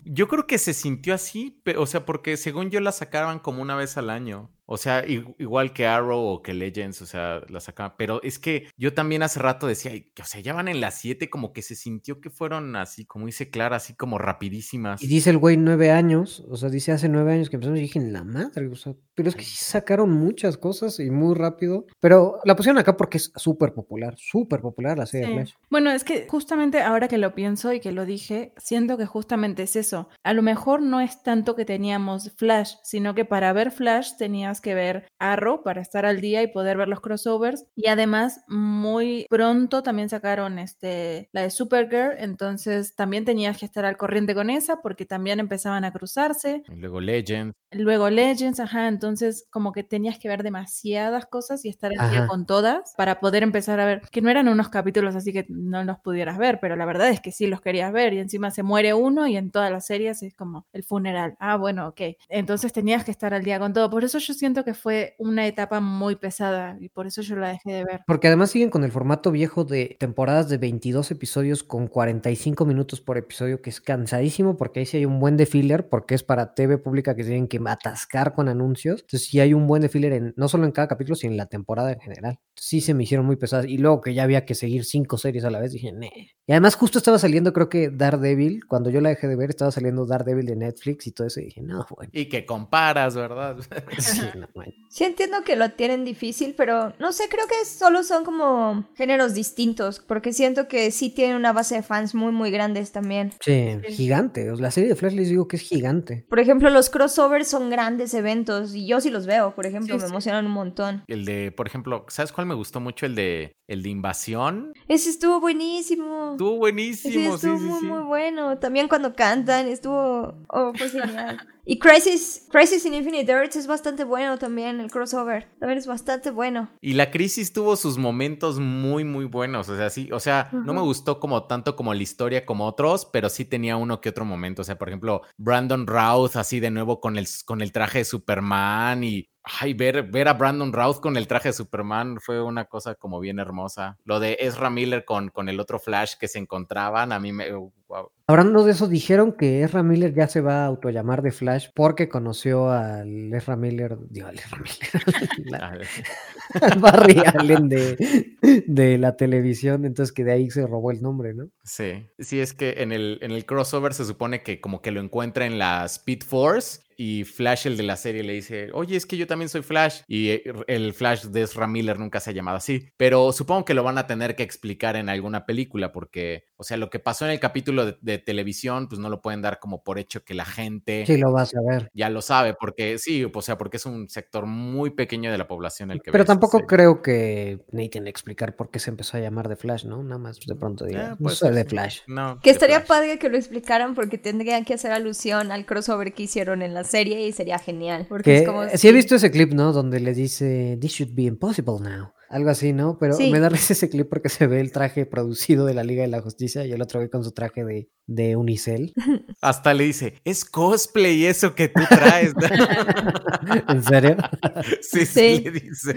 Yo creo que se sintió así, o sea, porque según yo la sacaban como una vez al año. O sea, igual que Arrow o que Legends, o sea, la sacaban. Pero es que yo también hace rato decía, "Ay, que, o sea, ya van en las 7, como que se sintió que fueron así, como dice Clara, así como rapidísimas. Y dice el güey nueve años, o sea, dice hace nueve años que empezamos y dije, en la madre, o sea, pero es que sí sacaron muchas cosas y muy rápido. Pero la pusieron acá porque es súper popular, súper popular la serie de. Flash. Bueno, es que justamente ahora que lo pienso y que lo dije, siento que justamente es eso. A lo mejor no es tanto que teníamos Flash, sino que para ver Flash tenías que ver Arrow para estar al día y poder ver los crossovers. Y además, muy pronto también sacaron este, la de Supergirl, entonces también tenías que estar al corriente con esa porque también empezaban a cruzarse. Y luego Legends. Luego Legends, ajá, entonces como que tenías que ver demasiadas cosas y estar al día con todas para poder empezar a ver, que no eran unos capítulos así que no los pudieras ver, pero la verdad es que sí los querías ver y encima se muere uno y en todas las series es como el funeral. Ah, bueno, ok. Entonces tenías que estar al día con todo. Por eso yo siento que fue una etapa muy pesada y por eso yo la dejé de ver. Porque además siguen con el formato viejo de temporadas de 22 episodios con 45 minutos por episodio, que es cansadísimo porque ahí sí hay un buen de filler, porque es para TV pública que tienen que atascar con anuncios. Entonces sí hay un buen de filler en, no solo en cada capítulo, sino en la temporada en general. Sí se me hicieron muy pesadas. Y luego que ya había que seguir cinco series a la vez, dije, nee. Y además justo estaba saliendo, creo que Daredevil, cuando yo la dejé de ver, estaba saliendo Daredevil de Netflix y todo eso, y dije, no, bueno. Y que comparas, ¿verdad? Sí. No. Sí entiendo que lo tienen difícil, pero no sé, creo que solo son como géneros distintos, porque siento que sí tienen una base de fans muy, muy grandes también. Sí, gigante. La serie de Flash les digo que es gigante. Por ejemplo, los crossovers son grandes eventos y yo sí los veo, por ejemplo, Sí, me sí. emocionan un montón. El de, por ejemplo, ¿sabes cuál me gustó mucho? El de, el de Invasión. Ese estuvo buenísimo. Estuvo Ese buenísimo, sí, estuvo sí, muy, sí. muy bueno. También cuando cantan, estuvo... Oh, fue genial. Y Crisis, Crisis in Infinite Earths es bastante bueno también, el crossover. También es bastante bueno. Y la crisis tuvo sus momentos muy, muy buenos. O sea, sí, o sea, no me gustó como tanto como la historia como otros, pero sí tenía uno que otro momento. O sea, por ejemplo, Brandon Routh así de nuevo con el, con el traje de Superman y. Ay, ver, ver a Brandon Routh con el traje de Superman fue una cosa como bien hermosa. Lo de Ezra Miller con, con el otro Flash que se encontraban, a mí me. wow. Hablando de eso, dijeron que Ezra Miller ya se va a autollamar de Flash porque conoció al Ezra Miller, digo, al Ezra Miller, la- al Barry Allen de, de la televisión, entonces que de ahí se robó el nombre, ¿no? Sí, sí, es que en el, en el crossover se supone que como que lo encuentra en la Speed Force y Flash, el de la serie, le dice, oye, es que yo también soy Flash. Y eh, el Flash de Ezra Miller nunca se ha llamado así. Pero supongo que lo van a tener que explicar en alguna película porque, o sea, lo que pasó en el capítulo de, de televisión, pues no lo pueden dar como por hecho que la gente Sí, lo vas a ver. ya lo sabe, porque sí, o sea, porque es un sector muy pequeño de la población el que ve Pero tampoco serie. creo que necesiten explicar por qué se empezó a llamar de Flash, ¿no? Nada más de pronto diga, Eh, no soy de. Flash. No, Que estaría Flash. padre que lo explicaran porque tendrían que hacer alusión al crossover que hicieron en la serie y sería genial. Porque Que, es como sí he visto ese clip, ¿no? Donde le dice, this should be impossible now. Algo así, ¿no? Pero Sí. me da risa ese clip porque se ve el traje producido de la Liga de la Justicia y el otro ve con su traje de, de Unicel. Hasta le dice, es cosplay eso que tú traes. ¿En serio? sí, sí, Sí. le dice.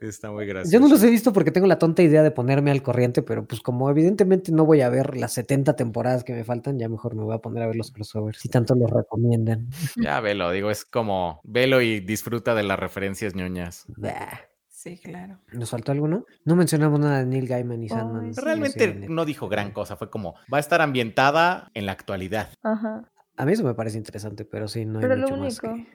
Está muy gracioso. Yo no los he visto porque tengo la tonta idea de ponerme al corriente, pero pues como evidentemente no voy a ver las 70 temporadas que me faltan, ya mejor me voy a poner a ver los crossovers, si tanto los recomiendan. Ya velo, digo, es como, velo y disfruta de las referencias ñoñas. Bah. Sí, claro. ¿Nos faltó alguno? No mencionamos nada de Neil Gaiman y Sandman. Realmente no dijo gran cosa, fue como, va a estar ambientada en la actualidad. Ajá. A mí eso me parece interesante, pero sí, no hay Pero lo mucho más que,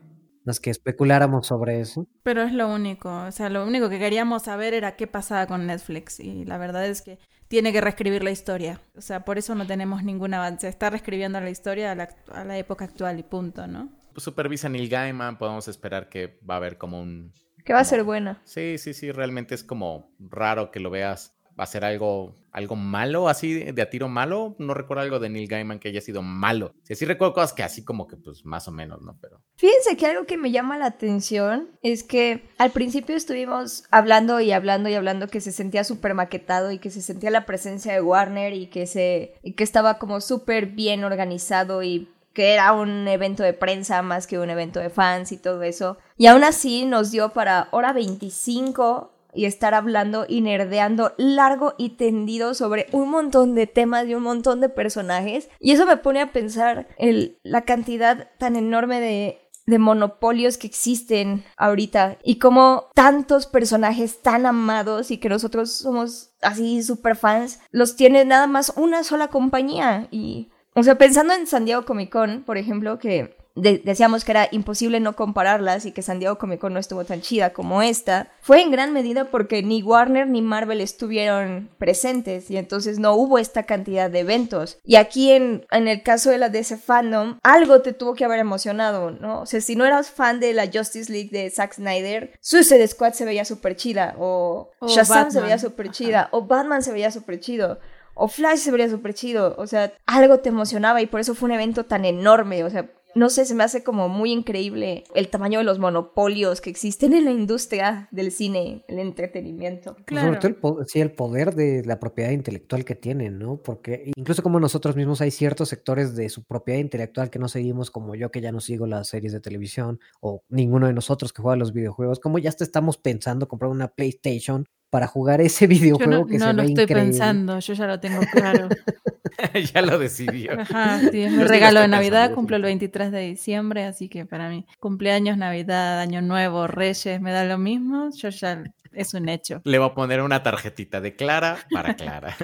más que especuláramos sobre eso. Pero es lo único, o sea, lo único que queríamos saber era qué pasaba con Netflix y la verdad es que tiene que reescribir la historia, o sea, por eso no tenemos ningún avance, está reescribiendo la historia a la, a la época actual y punto, ¿no? Supervisa Neil Gaiman, podemos esperar que va a haber como un... Que va a ser buena. Sí, sí, sí, realmente es como raro que lo veas. Va a ser algo, algo malo, así de, a tiro malo. No recuerdo algo de Neil Gaiman que haya sido malo. Sí, sí recuerdo cosas que así como que pues más o menos, ¿no? Pero... Fíjense que algo que me llama la atención es que al principio estuvimos hablando y hablando y hablando que se sentía súper maquetado y que se sentía la presencia de Warner y que, se, y que estaba como súper bien organizado y que era un evento de prensa más que un evento de fans y todo eso. Y aún así nos dio para hora 25 y estar hablando y nerdeando largo y tendido sobre un montón de temas y un montón de personajes. Y eso me pone a pensar el, la cantidad tan enorme de, de monopolios que existen ahorita y como tantos personajes tan amados y que nosotros somos así super fans, los tiene nada más una sola compañía. Y, o sea, pensando en San Diego Comic Con, por ejemplo, que de- decíamos que era imposible no compararlas y que San Diego Comic Con no estuvo tan chida como esta, fue en gran medida porque ni Warner ni Marvel estuvieron presentes y entonces no hubo esta cantidad de eventos. Y aquí en, en el caso de la DC Fandom, algo te tuvo que haber emocionado, ¿no? O sea, si no eras fan de la Justice League de Zack Snyder, Suicide Squad se veía súper chida, o, O Shazam se veía súper chida, o Batman se veía súper chido. O Flash se vería súper chido, o sea, algo te emocionaba y por eso fue un evento tan enorme, o sea, no sé, se me hace como muy increíble el tamaño de los monopolios que existen en la industria del cine, el entretenimiento. Claro. Sobre todo el, po- sí, el poder de la propiedad intelectual que tienen, ¿no? Porque incluso como nosotros mismos hay ciertos sectores de su propiedad intelectual que no seguimos, como yo que ya no sigo las series de televisión, o ninguno de nosotros que juega los videojuegos, como ya hasta estamos pensando comprar una PlayStation para jugar ese Yo videojuego no, que no se lo ve estoy increíble. pensando, yo ya lo tengo claro. ya lo decidió. Ajá, sí, es Yo mi regalo de Navidad, pensando, cumplo el sí. 23 de diciembre, así que para mí, cumpleaños, Navidad, Año Nuevo, Reyes, me da lo mismo, yo ya Es un hecho. Le va a poner una tarjetita de Clara para Clara.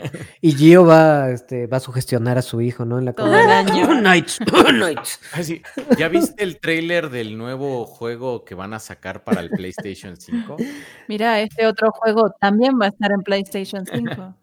Y Gio va, este, va a sugestionar a su hijo, ¿no? En la Todo el año. Knights, Knights. Así, ¿Ya viste el tráiler del nuevo juego que van a sacar para el PlayStation 5? Mira, este otro juego también va a estar en PlayStation 5.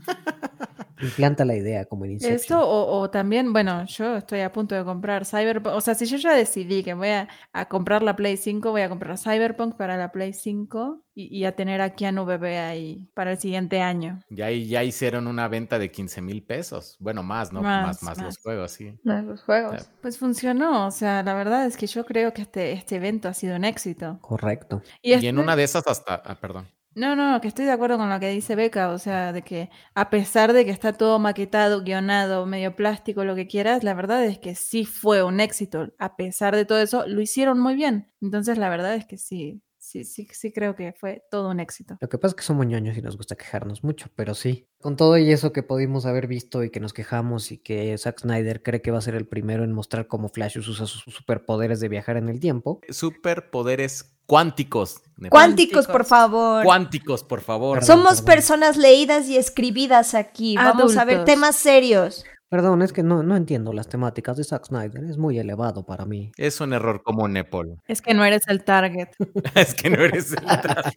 Implanta la idea como en Inception. Esto o, o también, bueno, yo estoy a punto de comprar Cyberpunk. O sea, si yo ya decidí que voy a, a comprar la Play 5, voy a comprar Cyberpunk para la Play 5 y, y a tener a Keanu Bebé ahí para el siguiente año. Ya, ya hicieron una venta de 15 mil pesos. Bueno, más, ¿no? Más, Más, más, más. los juegos, sí. No, los juegos. Pues funcionó, o sea, la verdad es que yo creo que este, este evento ha sido un éxito. Correcto. Y, Y este- en una de esas hasta... Ah, perdón. No, no, que estoy de acuerdo con lo que dice Beca, o sea, de que a pesar de que está todo maquetado, guionado, medio plástico, lo que quieras, la verdad es que sí fue un éxito. A pesar de todo eso, lo hicieron muy bien. Entonces, la verdad es que sí, sí, sí, sí creo que fue todo un éxito. Lo que pasa es que somos ñoños y nos gusta quejarnos mucho, pero sí. Con todo y eso que pudimos haber visto y que nos quejamos y que Zack Snyder cree que va a ser el primero en mostrar cómo Flash usa sus superpoderes de viajar en el tiempo. Superpoderes cuánticos. Cuánticos, por favor. Cuánticos, por favor. Somos perdón. personas leídas y escribidas aquí. Vamos a ver temas serios. Perdón, es que no, no entiendo las temáticas de Zack Snyder, es muy elevado para mí. Es un error común, Nepal. Es que no eres el target. es que no eres el tra-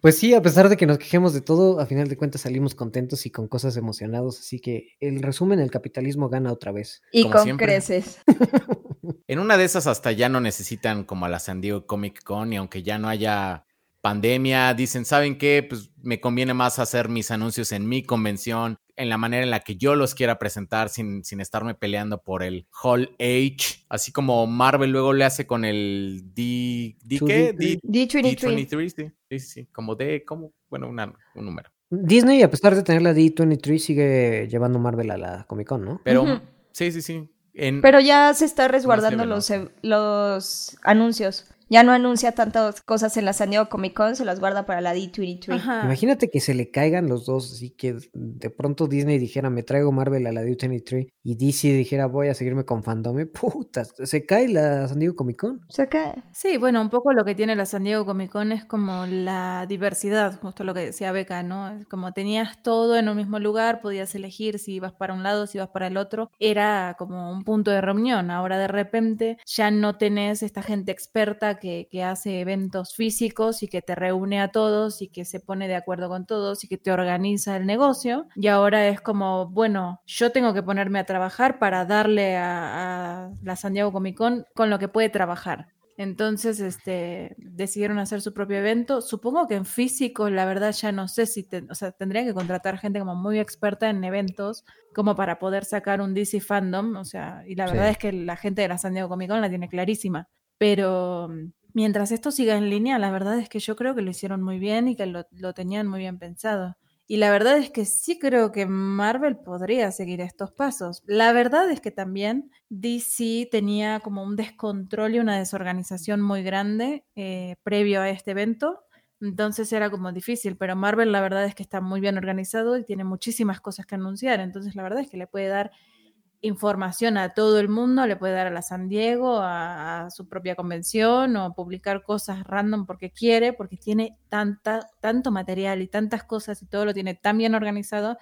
Pues sí, a pesar de que nos quejemos de todo, a final de cuentas salimos contentos y con cosas emocionados, así que el resumen, el capitalismo gana otra vez. Y Como con siempre. creces. En una de esas hasta ya no necesitan como a la San Diego Comic Con y aunque ya no haya pandemia, dicen, ¿saben qué? Pues me conviene más hacer mis anuncios en mi convención, en la manera en la que yo los quiera presentar sin, sin estarme peleando por el Hall H, así como Marvel luego le hace con el D... ¿D qué? D, D23. D23, sí, sí, sí, como D, como, bueno, una- un número. Disney, a pesar de tener la D23, sigue llevando Marvel a la Comic Con, ¿no? Pero sí, sí, sí. En, Pero ya se está resguardando los, los anuncios. Ya no anuncia tantas cosas en la San Diego Comic Con, se las guarda para la D23. Ajá. Imagínate que se le caigan los dos, así que de pronto Disney dijera, me traigo Marvel a la D23, y DC dijera, voy a seguirme con Fandome, putas, se cae la San Diego Comic Con. Sea que Sí, bueno, un poco lo que tiene la San Diego Comic Con es como la diversidad, justo lo que decía Beca, ¿no? Como tenías todo en un mismo lugar, podías elegir si ibas para un lado, si ibas para el otro, era como un punto de reunión. Ahora de repente ya no tenés esta gente experta que, que hace eventos físicos y que te reúne a todos y que se pone de acuerdo con todos y que te organiza el negocio. Y ahora es como, bueno, yo tengo que ponerme a trabajar para darle a, a la San Diego Comic Con con lo que puede trabajar. Entonces, este, decidieron hacer su propio evento. Supongo que en físico, la verdad, ya no sé si, te- o sea, tendría que contratar gente como muy experta en eventos, como para poder sacar un DC fandom, o sea, y la verdad Sí. es que la gente de la San Diego Comic Con la tiene clarísima. Pero mm, mientras esto siga en línea, la verdad es que yo creo que lo hicieron muy bien y que lo, lo tenían muy bien pensado. Y la verdad es que sí creo que Marvel podría seguir estos pasos. La verdad es que también DC tenía como un descontrol y una desorganización muy grande eh, previo a este evento. Entonces era como difícil, pero Marvel la verdad es que está muy bien organizado y tiene muchísimas cosas que anunciar. Entonces la verdad es que le puede dar información a todo el mundo, le puede dar a la San Diego, a, a su propia convención o publicar cosas random porque quiere, porque tiene tanta, tanto material y tantas cosas y todo lo tiene tan bien organizado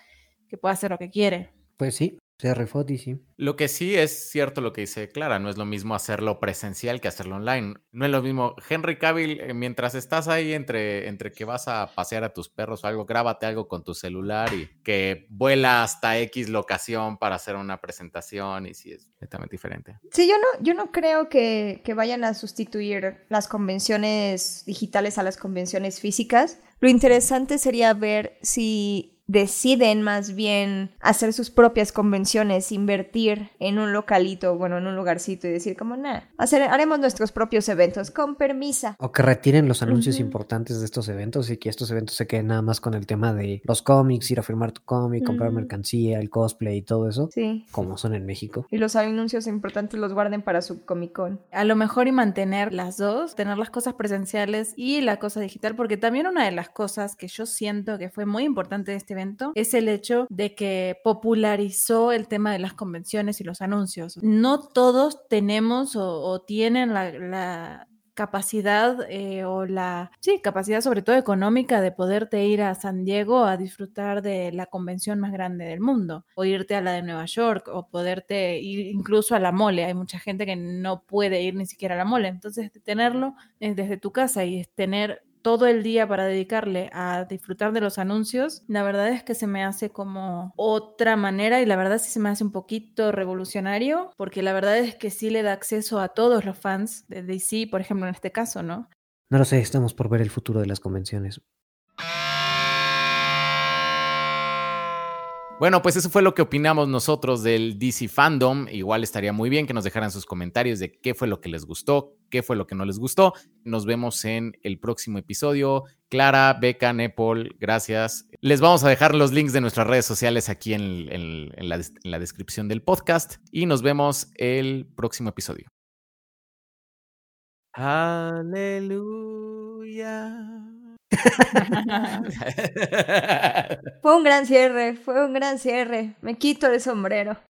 que puede hacer lo que quiere. Pues sí, se rifó DC. Lo que sí es cierto lo que dice Clara, no es lo mismo hacerlo presencial que hacerlo online. No es lo mismo. Henry Cavill, eh, mientras estás ahí entre, entre que vas a pasear a tus perros o algo, grábate algo con tu celular y que vuela hasta X locación para hacer una presentación y sí es completamente diferente. Sí, yo no, yo no creo que, que vayan a sustituir las convenciones digitales a las convenciones físicas. Lo interesante sería ver si deciden más bien hacer sus propias convenciones, invertir en un localito, bueno, en un lugarcito y decir como, nah, hacer, haremos nuestros propios eventos con permisa. O que retiren los anuncios Ujú. importantes de estos eventos y que estos eventos se queden nada más con el tema de los cómics, ir a firmar tu cómic, comprar Ujú. mercancía, el cosplay y todo eso, Sí. como son en México. Y los anuncios importantes los guarden para su Comic Con. A lo mejor y mantener las dos, tener las cosas presenciales y la cosa digital, porque también una de las cosas que yo siento que fue muy importante de este evento es el hecho de que popularizó el tema de las convenciones y los anuncios. No todos tenemos o, tienen la, capacidad eh, o la, sí, capacidad sobre todo económica de poderte ir a San Diego a disfrutar de la convención más grande del mundo, o irte a la de Nueva York, o poderte ir incluso a la mole. Hay mucha gente que no puede ir ni siquiera a la mole. Entonces, tenerlo eh, desde tu casa y tener todo el día para dedicarle a disfrutar de los anuncios, la verdad es que se me hace como otra manera y la verdad sí se me hace un poquito revolucionario porque la verdad es que sí le da acceso a todos los fans de DC, por ejemplo, en este caso, ¿no? No lo sé, estamos por ver el futuro de las convenciones. Bueno, pues eso fue lo que opinamos nosotros del DC Fandom. Igual estaría muy bien que nos dejaran sus comentarios de qué fue lo que les gustó, qué fue lo que no les gustó. Nos vemos en el próximo episodio. Clara, Beca, Nepal, gracias. Les vamos a dejar los links de nuestras redes sociales aquí en, en la descripción del podcast y nos vemos el próximo episodio. Aleluya. fue un gran cierre, fue un gran cierre. Me quito el sombrero.